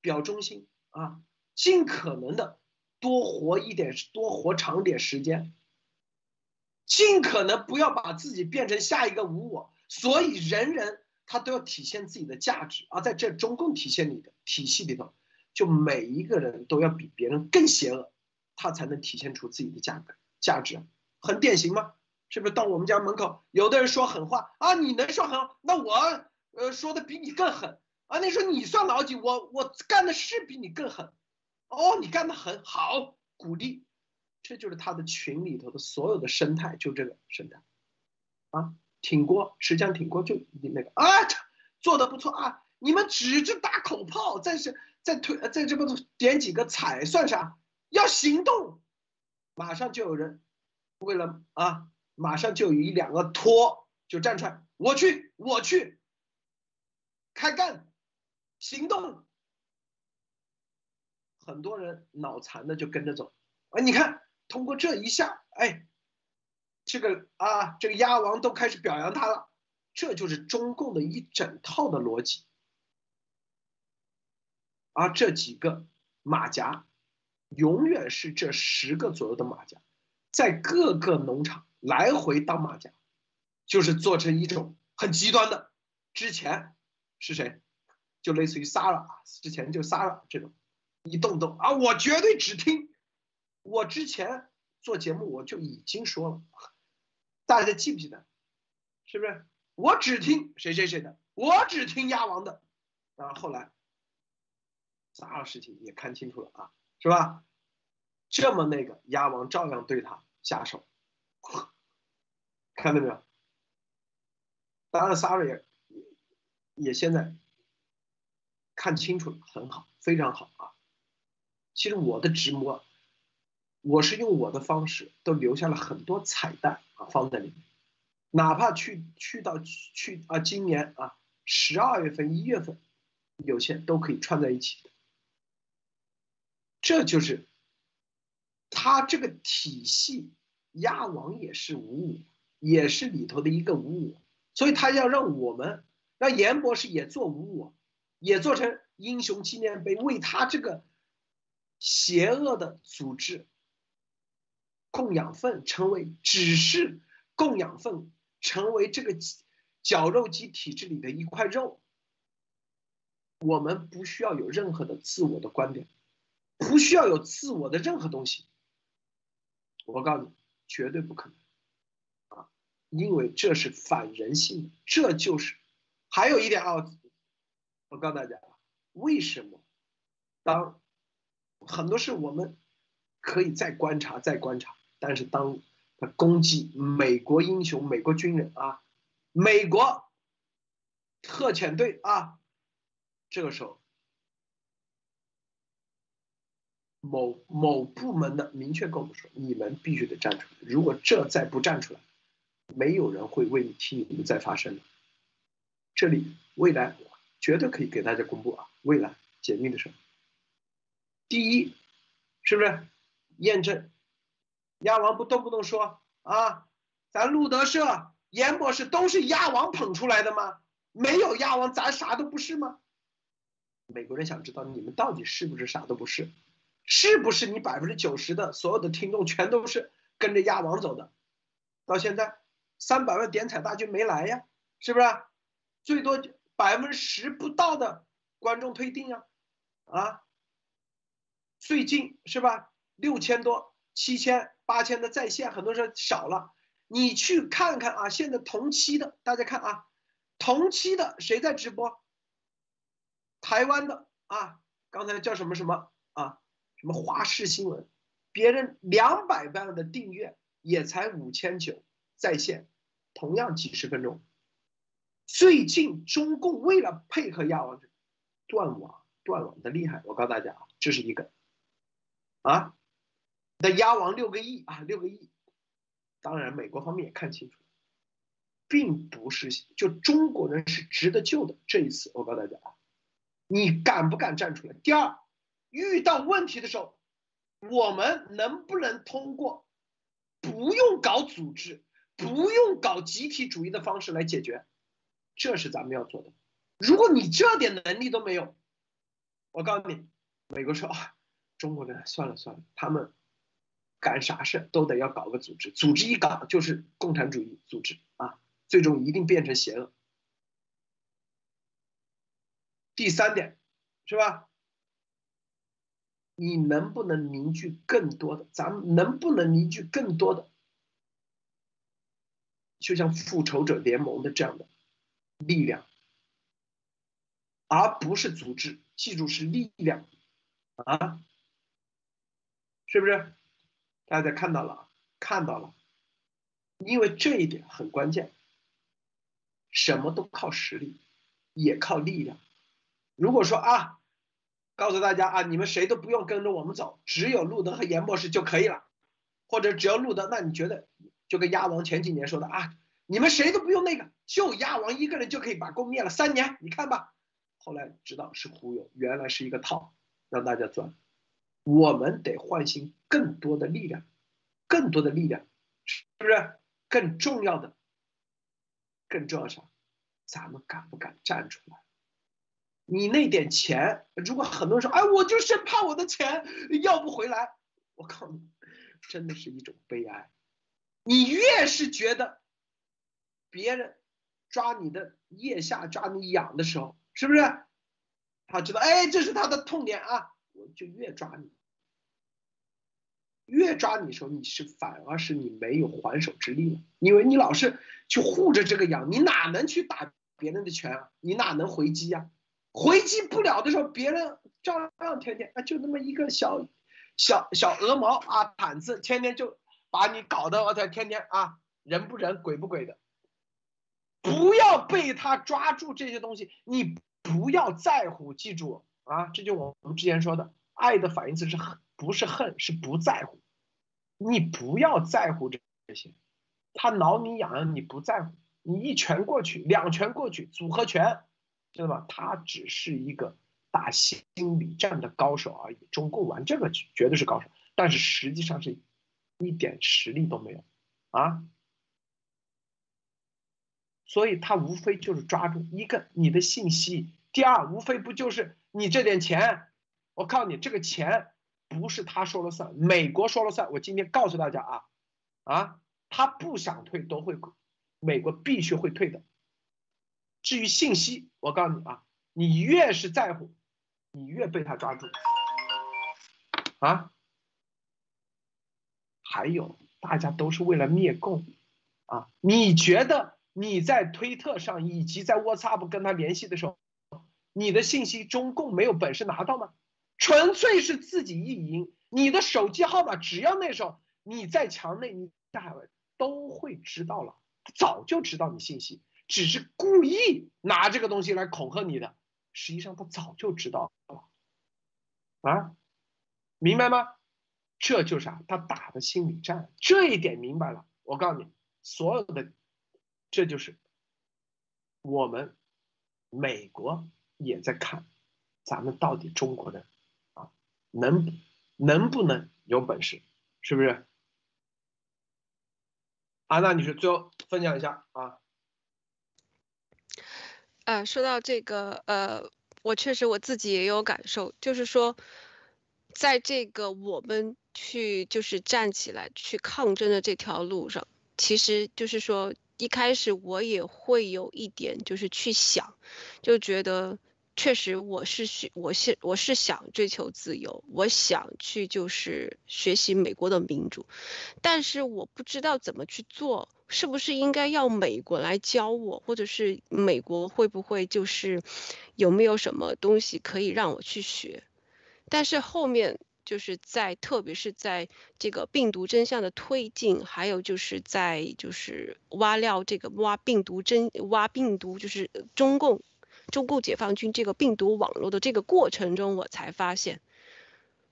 表忠心啊，尽可能的多活一点，多活长点时间，尽可能不要把自己变成下一个无我。所以人人他都要体现自己的价值而，在这中共体现里的体系里头，就每一个人都要比别人更邪恶，他才能体现出自己的价格价值。很典型吗？是不是到我们家门口，有的人说狠话啊？你能说狠，那我呃说的比你更狠啊？那说你算老几？我我干的是比你更狠，哦，你干的很好，鼓励，这就是他的群里头的所有的生态，就这个生态，啊，挺过，实际上挺过，就你那个啊，做的不错啊，你们只是打口炮，在是在推，在这不点几个彩算啥？要行动，马上就有人。为了啊，马上就有一两个托就站出来，我去，我去，开干，行动。很多人脑残的就跟着走，哎，你看，通过这一下，哎，这个啊，这个鸭王都开始表扬他了，这就是中共的一整套的逻辑。而这几个马甲，永远是这十个左右的马甲，在各个农场来回当马甲，就是做成一种很极端的。之前是谁？就类似于 Sara，之前就 Sara 这种，一动动啊，我绝对只听。我之前做节目我就已经说了，大家记不记得？是不是？我只听谁谁谁的，我只听鸭王的。然后后来，Sara 事情也看清楚了啊，是吧？这么那个鸭王照样对他下手，看到没有？当然，Sara 也也现在。看清楚了，很好，非常好啊！其实我的直播，我是用我的方式，都留下了很多彩蛋啊，放在里面。哪怕去去到去啊，今年啊，十二月份、一月份，有些都可以串在一起的。这就是他这个体系，鸭王也是五五，也是里头的一个五五，所以他要让我们，让严博士也做五五。也做成英雄纪念碑，为他这个邪恶的组织供养分，成为只是供养分，成为这个绞肉机体制里的一块肉。我们不需要有任何的自我的观点，不需要有自我的任何东西。我告诉你，绝对不可能啊！因为这是反人性的，这就是还有一点啊。我告诉大家，为什么当很多事我们可以再观察、再观察，但是当他攻击美国英雄、美国军人啊、美国特遣队啊，这个时候某某部门的明确跟我们说，你们必须得站出来。如果这再不站出来，没有人会为你替你们再发声的。这里未来。绝对可以给大家公布啊！未来解密的时候，第一，是不是验证？鸭王不动不动说啊，咱路德社严博士都是鸭王捧出来的吗？没有鸭王，咱啥都不是吗？美国人想知道你们到底是不是啥都不是？是不是你百分之九十的所有的听众全都是跟着鸭王走的？到现在三百万点彩大军没来呀，是不是？最多。百分之十不到的观众推定啊，啊，最近是吧？六千多、七千、八千的在线，很多人少了。你去看看啊，现在同期的，大家看啊，同期的谁在直播？台湾的啊，刚才叫什么什么啊？什么华视新闻？别人两百万的订阅也才五千九在线，同样几十分钟。最近中共为了配合亚王断网，断网的厉害。我告诉大家啊，这是一个啊，那鸭王六个亿啊，六个亿。当然，美国方面也看清楚，并不是就中国人是值得救的。这一次，我告诉大家啊，你敢不敢站出来？第二，遇到问题的时候，我们能不能通过不用搞组织、不用搞集体主义的方式来解决？这是咱们要做的。如果你这点能力都没有，我告诉你，美国说啊，中国人算了算了，他们干啥事都得要搞个组织，组织一搞就是共产主义组织啊，最终一定变成邪恶。第三点，是吧？你能不能凝聚更多的？咱们能不能凝聚更多的？就像复仇者联盟的这样的。力量，而不是组织。记住是力量，啊，是不是？大家看到了，看到了，因为这一点很关键。什么都靠实力，也靠力量。如果说啊，告诉大家啊，你们谁都不用跟着我们走，只有路德和严博士就可以了，或者只要路德，那你觉得就跟鸭王前几年说的啊？你们谁都不用那个，就鸭王一个人就可以把宫灭了三年，你看吧。后来知道是忽悠，原来是一个套，让大家钻。我们得唤醒更多的力量，更多的力量，是不是？更重要的，更重要啥？咱们敢不敢站出来？你那点钱，如果很多人说，哎，我就生怕我的钱要不回来，我靠你，真的是一种悲哀。你越是觉得别人抓你的腋下、抓你痒的时候，是不是？他知道，哎，这是他的痛点啊，就越抓你。越抓你时候，你是反而是你没有还手之力了，因为你老是去护着这个羊，你哪能去打别人的拳啊？你哪能回击呀？回击不了的时候，别人照样天天啊，就那么一个小小小鹅毛啊毯子，天天就把你搞得我操，天天啊人不人鬼不鬼的。不要被他抓住这些东西，你不要在乎，记住啊，这就我们之前说的，爱的反义词是恨，不是恨，是不在乎。你不要在乎这这些，他挠你痒痒你不在乎，你一拳过去，两拳过去，组合拳，知道吗？他只是一个打心理战的高手而已。中共玩这个绝对是高手，但是实际上是一点实力都没有啊。所以他无非就是抓住一个你的信息，第二无非不就是你这点钱，我告诉你这个钱。不是他说了算，美国说了算。我今天告诉大家啊，啊，他不想退都会，美国必须会退的。至于信息，我告诉你啊，你越是在乎，你越被他抓住。啊，还有大家都是为了灭共啊，你觉得你在推特上以及在 WhatsApp 跟他联系的时候，你的信息中共没有本事拿到吗？纯粹是自己意淫，你的手机号码只要那时候你在墙内，你大海都会知道了，早就知道你信息，只是故意拿这个东西来恐吓你的，实际上他早就知道了，啊，明白吗？这就是啊，他打的心理战，这一点明白了，我告诉你，所有的，这就是我们美国也在看，咱们到底中国的。能能不能有本事，是不是？安娜女士，最后分享一下啊。呃，说到这个，呃，我确实我自己也有感受，就是说，在这个我们去就是站起来去抗争的这条路上，其实就是说，一开始我也会有一点就是去想，就觉得。确实，我是需，我是我是想追求自由，我想去就是学习美国的民主，但是我不知道怎么去做，是不是应该要美国来教我，或者是美国会不会就是有没有什么东西可以让我去学？但是后面就是在，特别是在这个病毒真相的推进，还有就是在就是挖料这个挖病毒真挖病毒，就是中共。中共解放军这个病毒网络的这个过程中，我才发现，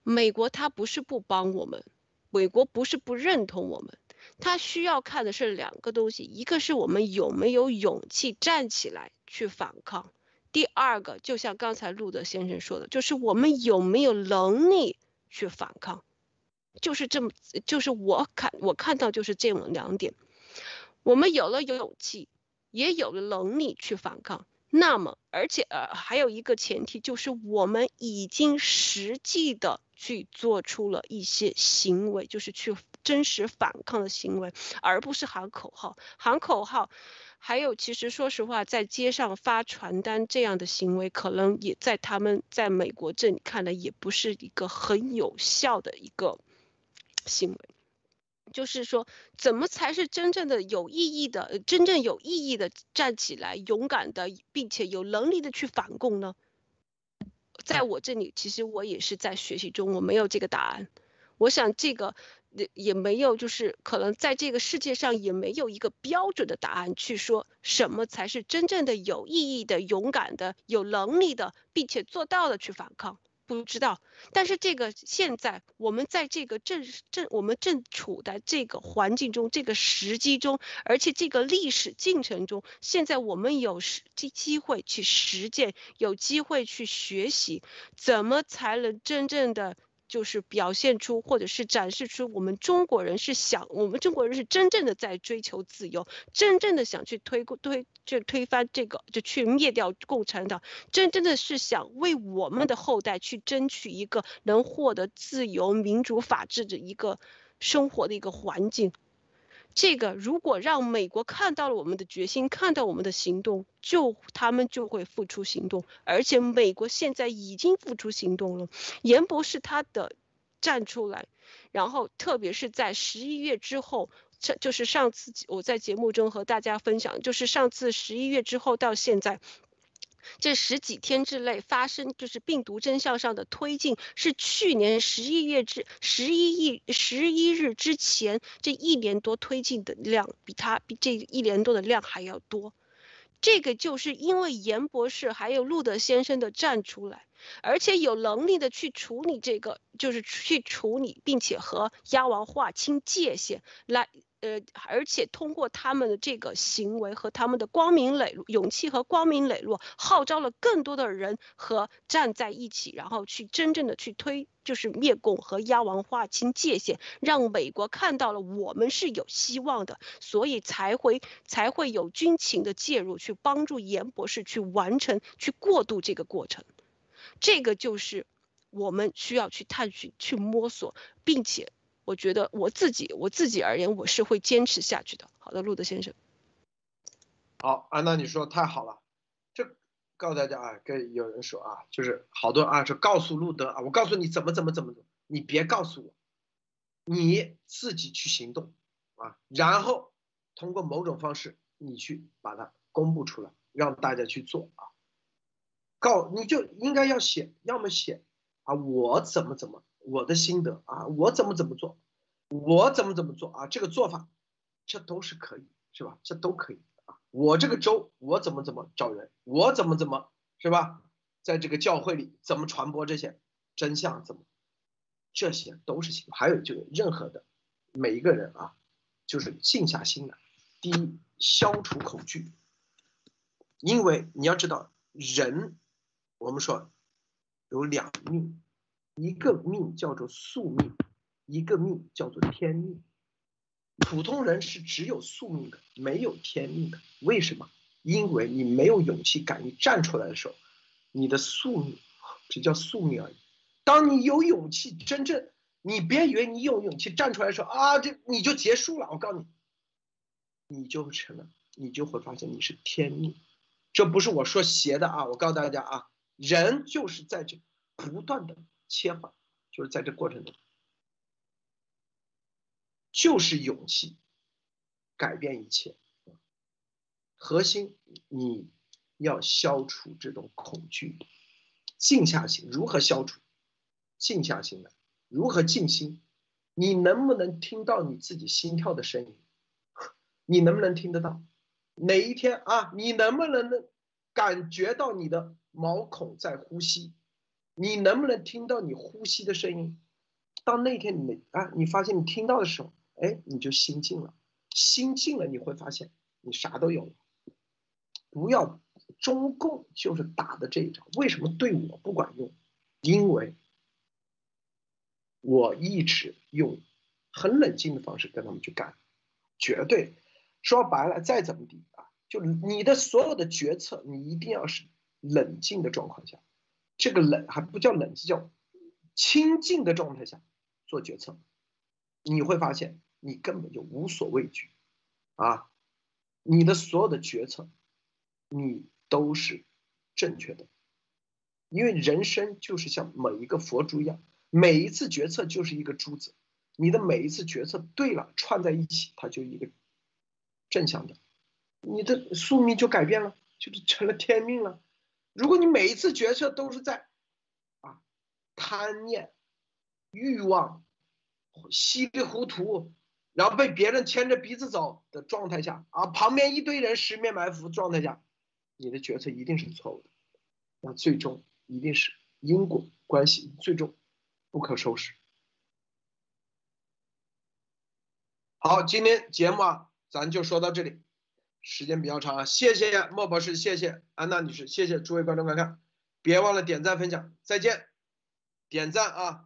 美国他不是不帮我们，美国不是不认同我们，他需要看的是两个东西，一个是我们有没有勇气站起来去反抗，第二个就像刚才路德先生说的，就是我们有没有能力去反抗，就是这么，就是我看我看到就是这么两点，我们有了勇气，也有了能力去反抗。那么，而且呃，还有一个前提就是，我们已经实际的去做出了一些行为，就是去真实反抗的行为，而不是喊口号。喊口号，还有其实说实话，在街上发传单这样的行为，可能也在他们在美国这里看来，也不是一个很有效的一个行为。就是说，怎么才是真正的有意义的、真正有意义的站起来、勇敢的，并且有能力的去反共呢？在我这里，其实我也是在学习中，我没有这个答案。我想这个也也没有，就是可能在这个世界上也没有一个标准的答案，去说什么才是真正的有意义的、勇敢的、有能力的，并且做到的去反抗。不知道，但是这个现在我们在这个正正我们正处在这个环境中，这个时机中，而且这个历史进程中，现在我们有实机机会去实践，有机会去学习，怎么才能真正的就是表现出或者是展示出我们中国人是想，我们中国人是真正的在追求自由，真正的想去推推就推翻这个，就去灭掉共产党，真正的是想为我们的后代去争取一个能获得自由、民主、法治的一个生活的一个环境。这个如果让美国看到了我们的决心，看到我们的行动，就他们就会付出行动，而且美国现在已经付出行动了。严博士他的站出来，然后特别是在十一月之后，这就是上次我在节目中和大家分享，就是上次十一月之后到现在。这十几天之内发生，就是病毒真相上的推进，是去年十一月至十一亿十一日之前这一年多推进的量，比它比这一年多的量还要多。这个就是因为严博士还有路德先生的站出来，而且有能力的去处理这个，就是去处理，并且和鸭王划清界限来。呃，而且通过他们的这个行为和他们的光明磊落、勇气和光明磊落，号召了更多的人和站在一起，然后去真正的去推，就是灭共和压王划清界限，让美国看到了我们是有希望的，所以才会才会有军情的介入，去帮助严博士去完成、去过渡这个过程。这个就是我们需要去探寻、去摸索，并且。我觉得我自己我自己而言，我是会坚持下去的。好的，路德先生。好，安娜，你说太好了。这告诉大家啊，跟有人说啊，就是好多啊，就告诉路德啊，我告诉你怎么怎么怎么，你别告诉我，你自己去行动啊，然后通过某种方式，你去把它公布出来，让大家去做啊。告你就应该要写，要么写啊，我怎么怎么。我的心得啊，我怎么怎么做，我怎么怎么做啊，这个做法，这都是可以，是吧？这都可以啊。我这个州，我怎么怎么找人，我怎么怎么，是吧？在这个教会里怎么传播这些真相，怎么，这些都是行。还有就是任何的每一个人啊，就是静下心来，第一，消除恐惧，因为你要知道，人，我们说有两命。一个命叫做宿命，一个命叫做天命。普通人是只有宿命的，没有天命的。为什么？因为你没有勇气、敢于站出来的时候，你的宿命只叫宿命而已。当你有勇气，真正你别以为你有勇气站出来的时候啊，这你就结束了。我告诉你，你就成了，你就会发现你是天命。这不是我说邪的啊！我告诉大家啊，人就是在这不断的。切换，就是在这过程中，就是勇气改变一切。核心你要消除这种恐惧，静下心。如何消除？静下心来。如何静心？你能不能听到你自己心跳的声音？你能不能听得到？哪一天啊？你能不能能感觉到你的毛孔在呼吸？你能不能听到你呼吸的声音？到那天你啊，你发现你听到的时候，哎，你就心静了，心静了，你会发现你啥都有了。不要，中共就是打的这一招，为什么对我不管用？因为我一直用很冷静的方式跟他们去干，绝对说白了，再怎么地啊，就你的所有的决策，你一定要是冷静的状况下。这个冷还不叫冷，叫清静的状态下做决策，你会发现你根本就无所畏惧，啊，你的所有的决策，你都是正确的，因为人生就是像每一个佛珠一样，每一次决策就是一个珠子，你的每一次决策对了串在一起，它就一个正向的，你的宿命就改变了，就是成了天命了。如果你每一次决策都是在啊贪念、欲望、稀里糊涂，然后被别人牵着鼻子走的状态下啊，旁边一堆人十面埋伏状态下，你的决策一定是错误的，那最终一定是因果关系最终不可收拾。好，今天节目啊，咱就说到这里。时间比较长啊，谢谢莫博士，谢谢安娜女士，谢谢诸位观众观看，别忘了点赞分享，再见，点赞啊。